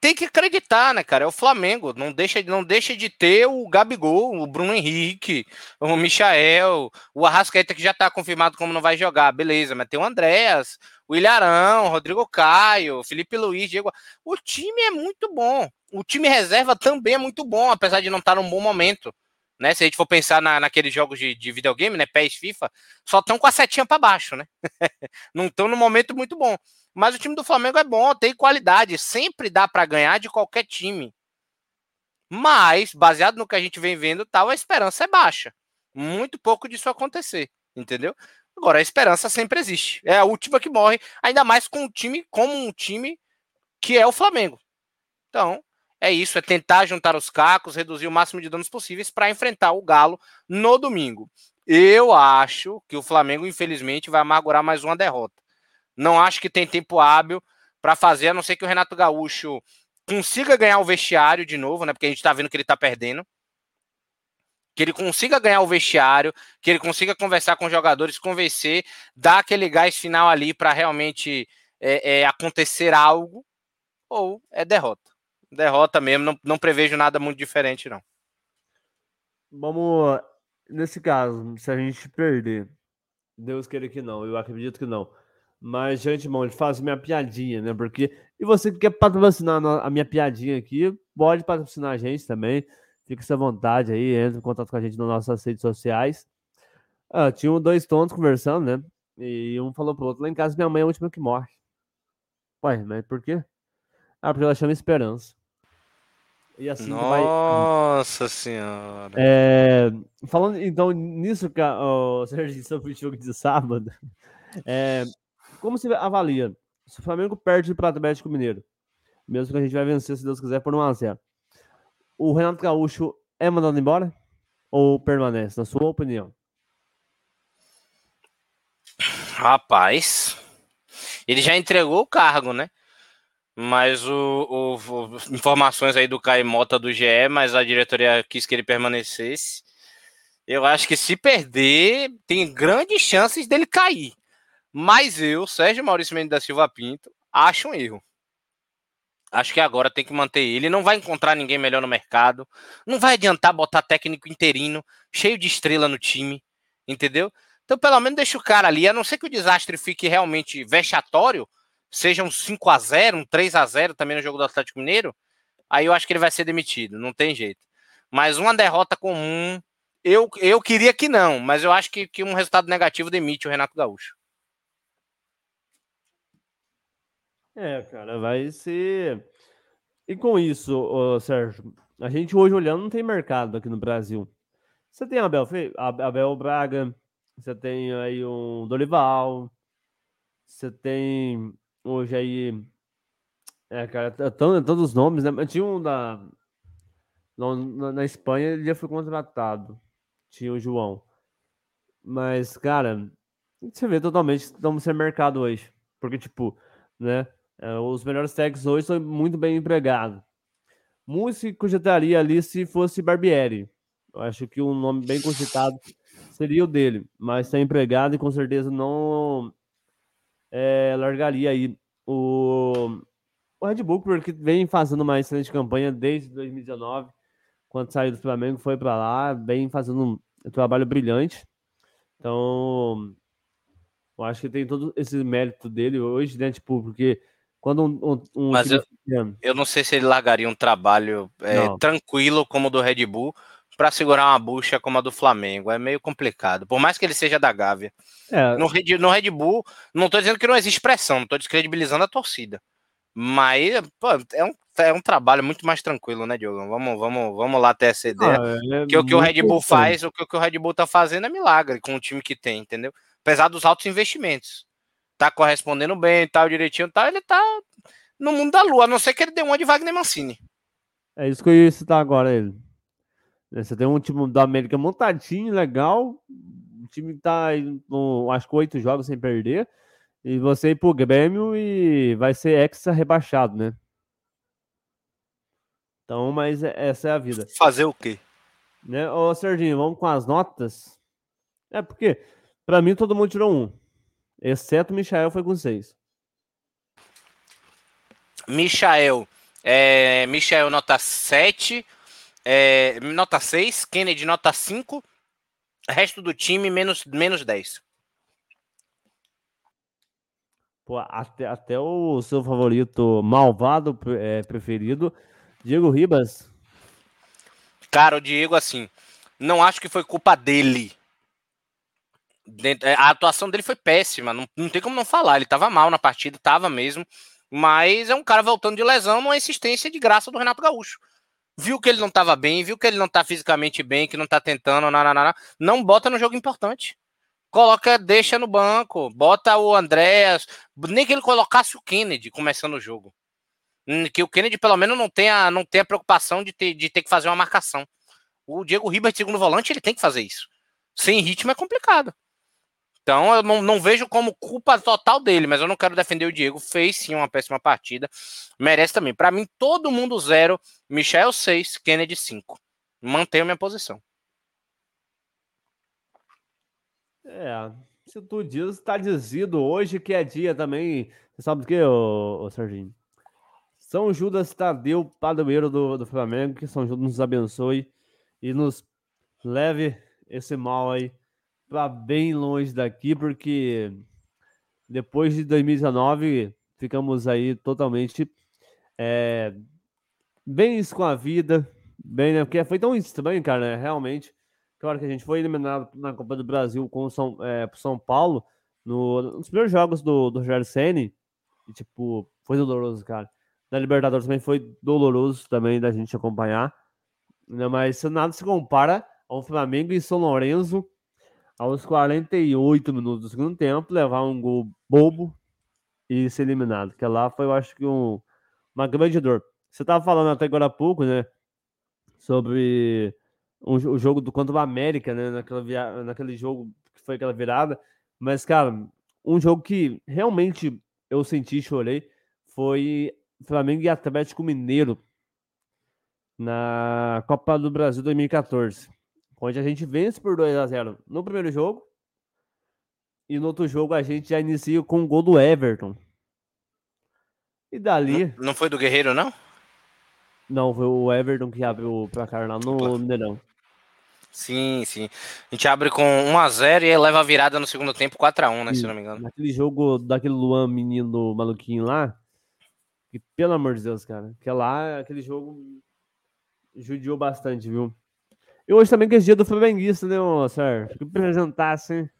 tem que acreditar, né, cara? É o Flamengo. Não deixa, não deixa de ter o Gabigol, o Bruno Henrique, o Michael, o Arrascaeta, que já tá confirmado como não vai jogar. Beleza, mas tem o Andréas, o Ilharão, Rodrigo Caio, Felipe Luiz, Diego. O time é muito bom. O time reserva também é muito bom, apesar de não estar num bom momento. Né? Se a gente for pensar na, naqueles jogos de, de videogame, né? PES FIFA, só estão com a setinha para baixo, né? não estão no momento muito bom. Mas o time do Flamengo é bom, tem qualidade, sempre dá para ganhar de qualquer time. Mas, baseado no que a gente vem vendo, tal, a esperança é baixa. Muito pouco disso acontecer, entendeu? Agora, a esperança sempre existe. É a última que morre, ainda mais com um time como um time que é o Flamengo. Então, é isso, é tentar juntar os cacos, reduzir o máximo de danos possíveis para enfrentar o Galo no domingo. Eu acho que o Flamengo, infelizmente, vai amargurar mais uma derrota. Não acho que tem tempo hábil para fazer, a não ser que o Renato Gaúcho consiga ganhar o vestiário de novo, né? Porque a gente está vendo que ele está perdendo. Que ele consiga ganhar o vestiário, que ele consiga conversar com os jogadores, convencer, dar aquele gás final ali para realmente é, é, acontecer algo, ou é derrota. Derrota mesmo, não, não prevejo nada muito diferente, não. Vamos, nesse caso, se a gente perder, Deus queira que não, eu acredito que não. Mas, gente, irmão, ele faz minha piadinha, né? Porque. E você que quer patrocinar a minha piadinha aqui, pode patrocinar a gente também. Fique à vontade aí, entre em contato com a gente nas nossas redes sociais. Ah, tinham dois tontos conversando, né? E um falou pro outro: lá em casa minha mãe é a última que morre. Ué, mas por quê? Ah, porque ela chama Esperança. E assim Nossa vai... senhora. É... Falando então nisso, o Sérgio, sobre o jogo de sábado. É... Como você avalia? Se o Flamengo perde para o Atlético Mineiro, mesmo que a gente vai vencer, se Deus quiser, por 1x0, o Renato Gaúcho é mandado embora? Ou permanece, na sua opinião? Rapaz, Ele já entregou o cargo, né? Mas o, o, informações aí do Caio Mota do GE, mas a diretoria quis que ele permanecesse. Eu acho que se perder, tem grandes chances dele cair. Mas eu, Sérgio Maurício Mendes da Silva Pinto, acho um erro. Acho que agora tem que manter ele. Não vai encontrar ninguém melhor no mercado. Não vai adiantar botar técnico interino, cheio de estrela no time. Entendeu? Então, pelo menos deixa o cara ali. A não ser que o desastre fique realmente vexatório, seja um 5 a 0 um 3 a 0 também no jogo do Atlético Mineiro, aí eu acho que ele vai ser demitido. Não tem jeito. Mas uma derrota comum, eu, eu queria que não, mas eu acho que, que um resultado negativo demite o Renato Gaúcho. É, cara, vai ser. E com isso, ô, Sérgio, a gente hoje olhando não tem mercado aqui no Brasil. Você tem Abel, Abel Braga, você tem aí um Dorival, você tem hoje aí. É, cara, todos os nomes, né? Tinha um da. Na, na Espanha ele já foi contratado. Tinha o João. Mas, cara, você vê totalmente estamos sem mercado hoje. Porque, tipo, né? É, os melhores técnicos hoje são muito bem empregados. Música cogitaria ali se fosse Barbieri. Eu acho que um nome bem cogitado seria o dele, mas está empregado e com certeza não é, largaria aí o, o Red Bull, porque vem fazendo uma excelente campanha desde 2019, quando saiu do Flamengo, foi para lá, vem fazendo um trabalho brilhante. Então, eu acho que tem todo esse mérito dele hoje, né? Tipo, porque quando um. um, um Mas eu, eu não sei se ele largaria um trabalho é, tranquilo como o do Red Bull para segurar uma bucha como a do Flamengo. É meio complicado. Por mais que ele seja da Gávea. É. No, Red, no Red Bull, não estou dizendo que não existe pressão, não estou descredibilizando a torcida. Mas pô, é, um, é um trabalho muito mais tranquilo, né, Diogo? Vamos, vamos, vamos lá ter essa ideia. Ah, é que o que o Red Bull faz, o que, o que o Red Bull tá fazendo é milagre com o time que tem, entendeu? Apesar dos altos investimentos tá correspondendo bem, tal, direitinho, tal, ele tá no mundo da lua, a não ser que ele dê uma de Wagner Mancini. É isso que eu ia citar agora, ele. É, você tem um time da América montadinho, legal. O time tá, no, acho que oito jogos sem perder. E você ir pro Grêmio e vai ser exa rebaixado, né? Então, mas é, essa é a vida. Fazer o quê? Né? Ô, Serginho, vamos com as notas? É porque, para mim, todo mundo tirou um. Exceto o Michael foi com seis. Michael. É, Michael nota 7. É, nota 6. Kennedy nota 5. Resto do time menos, menos 10. Pô, até, até o seu favorito malvado é, preferido, Diego Ribas. Cara, o Diego, assim, não acho que foi culpa dele a atuação dele foi péssima, não, não tem como não falar. Ele estava mal na partida, estava mesmo. Mas é um cara voltando de lesão numa insistência de graça do Renato Gaúcho. Viu que ele não estava bem, viu que ele não está fisicamente bem, que não está tentando, nananana, não bota no jogo importante. Coloca, deixa no banco, bota o Andréas, nem que ele colocasse o Kennedy começando o jogo. Hum, que o Kennedy, pelo menos, não tenha, não tenha preocupação de ter, de ter que fazer uma marcação. O Diego Ribas, segundo volante, ele tem que fazer isso. Sem ritmo é complicado. Então eu não, não, vejo como culpa total dele, mas eu não quero defender o Diego. Fez sim uma péssima partida. Merece também. Para mim, todo mundo zero. Michel 6, Kennedy 5. Mantenho minha posição. É, se tu diz, tá dizido hoje que é dia também. Você sabe do que, ô, ô Serginho? São Judas Tadeu, padroeiro do, do Flamengo, que São Judas nos abençoe e nos leve esse mal aí para bem longe daqui, porque depois de 2019 ficamos aí totalmente é, bens com a vida, bem, né? Porque foi tão estranho, cara, né? Realmente. Claro que a gente foi eliminado na Copa do Brasil com o São, é, São Paulo no, nos primeiros jogos do, do Rogério Senni. E, tipo, foi doloroso, cara. Da Libertadores também foi doloroso também da gente acompanhar. Né? Mas nada se compara ao Flamengo e São Lourenço aos 48 minutos do segundo tempo, levar um gol bobo e ser eliminado. Que lá foi, eu acho que, um, uma grande dor. Você estava falando até agora há pouco, né? Sobre um, o jogo do contra o América, né? Naquela via, naquele jogo que foi aquela virada. Mas, cara, um jogo que realmente eu senti, chorei, foi Flamengo e Atlético Mineiro na Copa do Brasil 2014, onde a gente vence por 2 a 0 no primeiro jogo e no outro jogo a gente já inicia com o gol do Everton. E dali. Não, não foi do Guerreiro, não? Não, foi o Everton que abriu o placar lá no Mineirão. Sim, sim. A gente abre com 1x0 e leva a virada no segundo tempo 4x1, né? Sim. Se não me engano. Naquele jogo daquele Luan menino maluquinho lá. Que, pelo amor de Deus, cara. Que lá, aquele jogo judiou bastante, viu? E hoje também que é dia do Flamenguista, né, Sérgio? Que apresentasse, hein?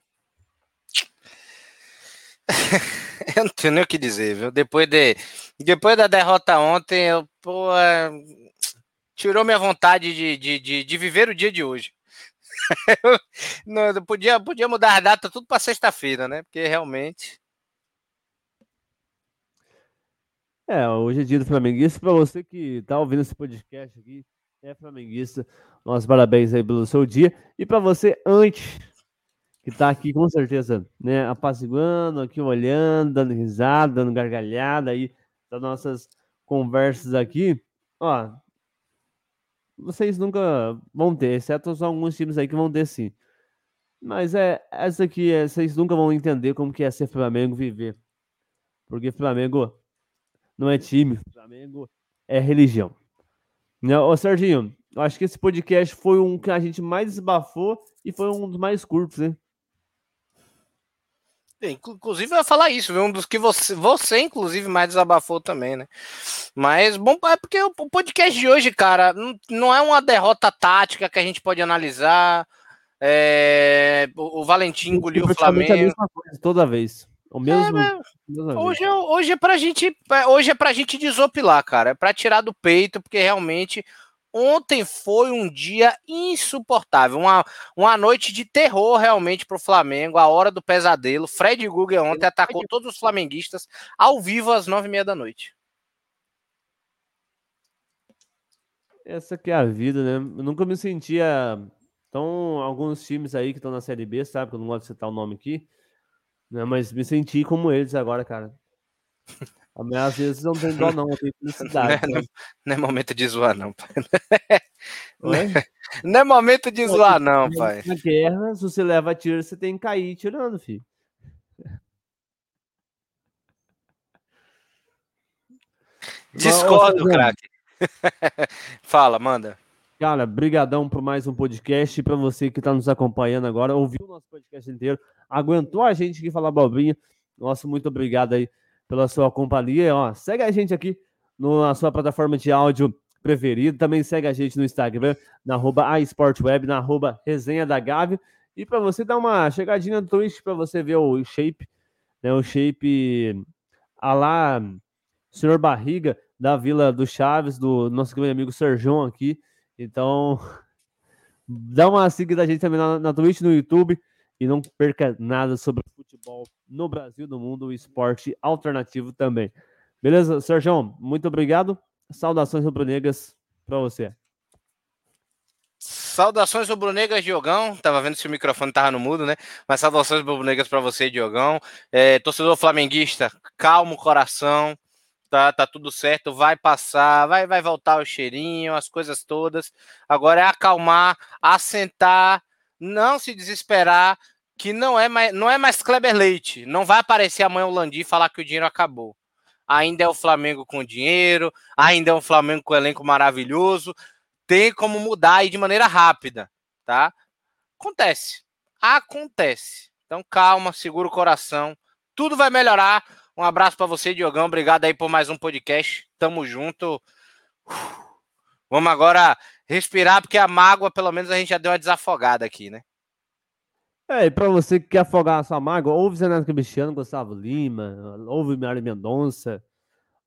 eu não tenho nem o que dizer, viu? Depois, de, depois da derrota ontem, eu, pô, é, tirou minha vontade de, de, de, de, viver o dia de hoje. não, podia, podia mudar a data tudo para sexta-feira, né? Porque realmente. É, hoje é dia do Flamenguista. Para você que tá ouvindo esse podcast aqui, é flamenguista, nossos parabéns aí pelo seu dia. E para você, antes que tá aqui com certeza, né, apaziguando, aqui olhando, dando risada, dando gargalhada aí das nossas conversas aqui, ó, vocês nunca vão ter, exceto só alguns times aí que vão ter sim. Mas é, essa aqui, é, vocês nunca vão entender como que é ser Flamengo viver. Porque Flamengo não é time, Flamengo é religião. Não, ô Serginho, eu acho que esse podcast foi um que a gente mais desbafou e foi um dos mais curtos, hein? Inclusive, eu ia falar isso, viu? um dos que você, você, inclusive, mais desabafou também, né? Mas, bom, é porque o podcast de hoje, cara, não, não é uma derrota tática que a gente pode analisar. É, o, o Valentim engoliu o Flamengo. É a mesma coisa, toda vez. O mesmo. É, hoje, é, hoje é pra gente. É, hoje é pra gente desopilar, cara. É pra tirar do peito, porque realmente Ontem foi um dia insuportável, uma, uma noite de terror realmente para o Flamengo, a hora do pesadelo. Fred Guga ontem atacou todos os flamenguistas ao vivo às nove e meia da noite. Essa que é a vida, né? Eu nunca me sentia tão alguns times aí que estão na Série B, sabe? Que eu não gosto de citar o nome aqui, né? Mas me senti como eles agora, cara. Às vezes não tem dó, não, tem felicidade. Não, é, não, não, é momento de zoar, não, pai. Não é momento de zoar, não, pai. Na guerra, se você leva tiro, você tem que cair tirando, filho. Discordo, craque. Fala, manda. Cara, brigadão por mais um podcast. Para você que está nos acompanhando agora, ouviu o nosso podcast inteiro, aguentou a gente aqui falar bobinha. Nossa, muito obrigado aí pela sua companhia. Ó, segue a gente aqui na sua plataforma de áudio preferida. Também segue a gente no Instagram, na arroba aesportweb, na arroba resenha da Gávea. E para você dar uma chegadinha no Twitch para você ver o shape, né, o shape a lá senhor Barriga da Vila do Chaves, do nosso grande amigo Serjão aqui. Então, dá uma seguida a gente também na, na Twitch, no YouTube e não perca nada sobre futebol no Brasil, no mundo, o esporte alternativo também. Beleza, Sérgio? Muito obrigado. Saudações rubro-negras para você. Saudações rubro-negras, Diogão. Tava vendo se o microfone tava no mudo, né? Mas saudações rubro-negras para você, Diogão. É, torcedor flamenguista, calmo coração. Tá, tá tudo certo, vai passar, vai, vai voltar o cheirinho, as coisas todas. Agora é acalmar, assentar, não se desesperar, que não é mais, não é mais Kleber Leite. Não vai aparecer amanhã o Landi e falar que o dinheiro acabou. Ainda é o Flamengo com dinheiro, ainda é um Flamengo com elenco maravilhoso. Tem como mudar aí de maneira rápida, tá? Acontece. Acontece. Então calma, segura o coração. Tudo vai melhorar. Um abraço para você, Diogão. Obrigado aí por mais um podcast. Tamo junto. Vamos agora respirar, porque a mágoa, pelo menos, a gente já deu uma desafogada aqui, né? É, e pra você que quer afogar a sua mágoa, ouve Zenato Cristiano, Gustavo Lima, ouve Mário Mendonça,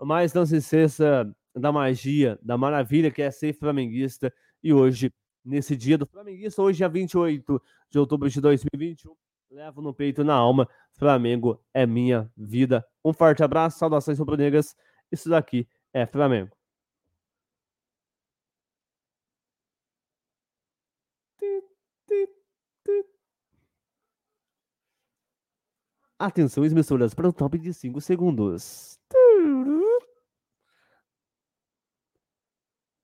mas não se esqueça da magia, da maravilha que é ser flamenguista. E hoje, nesse dia do flamenguista, hoje é 28 de outubro de 2021, levo no peito na alma, Flamengo é minha vida. Um forte abraço, saudações rubro-negras. Isso daqui é Flamengo. Atenção, emissoras, para o top de 5 segundos.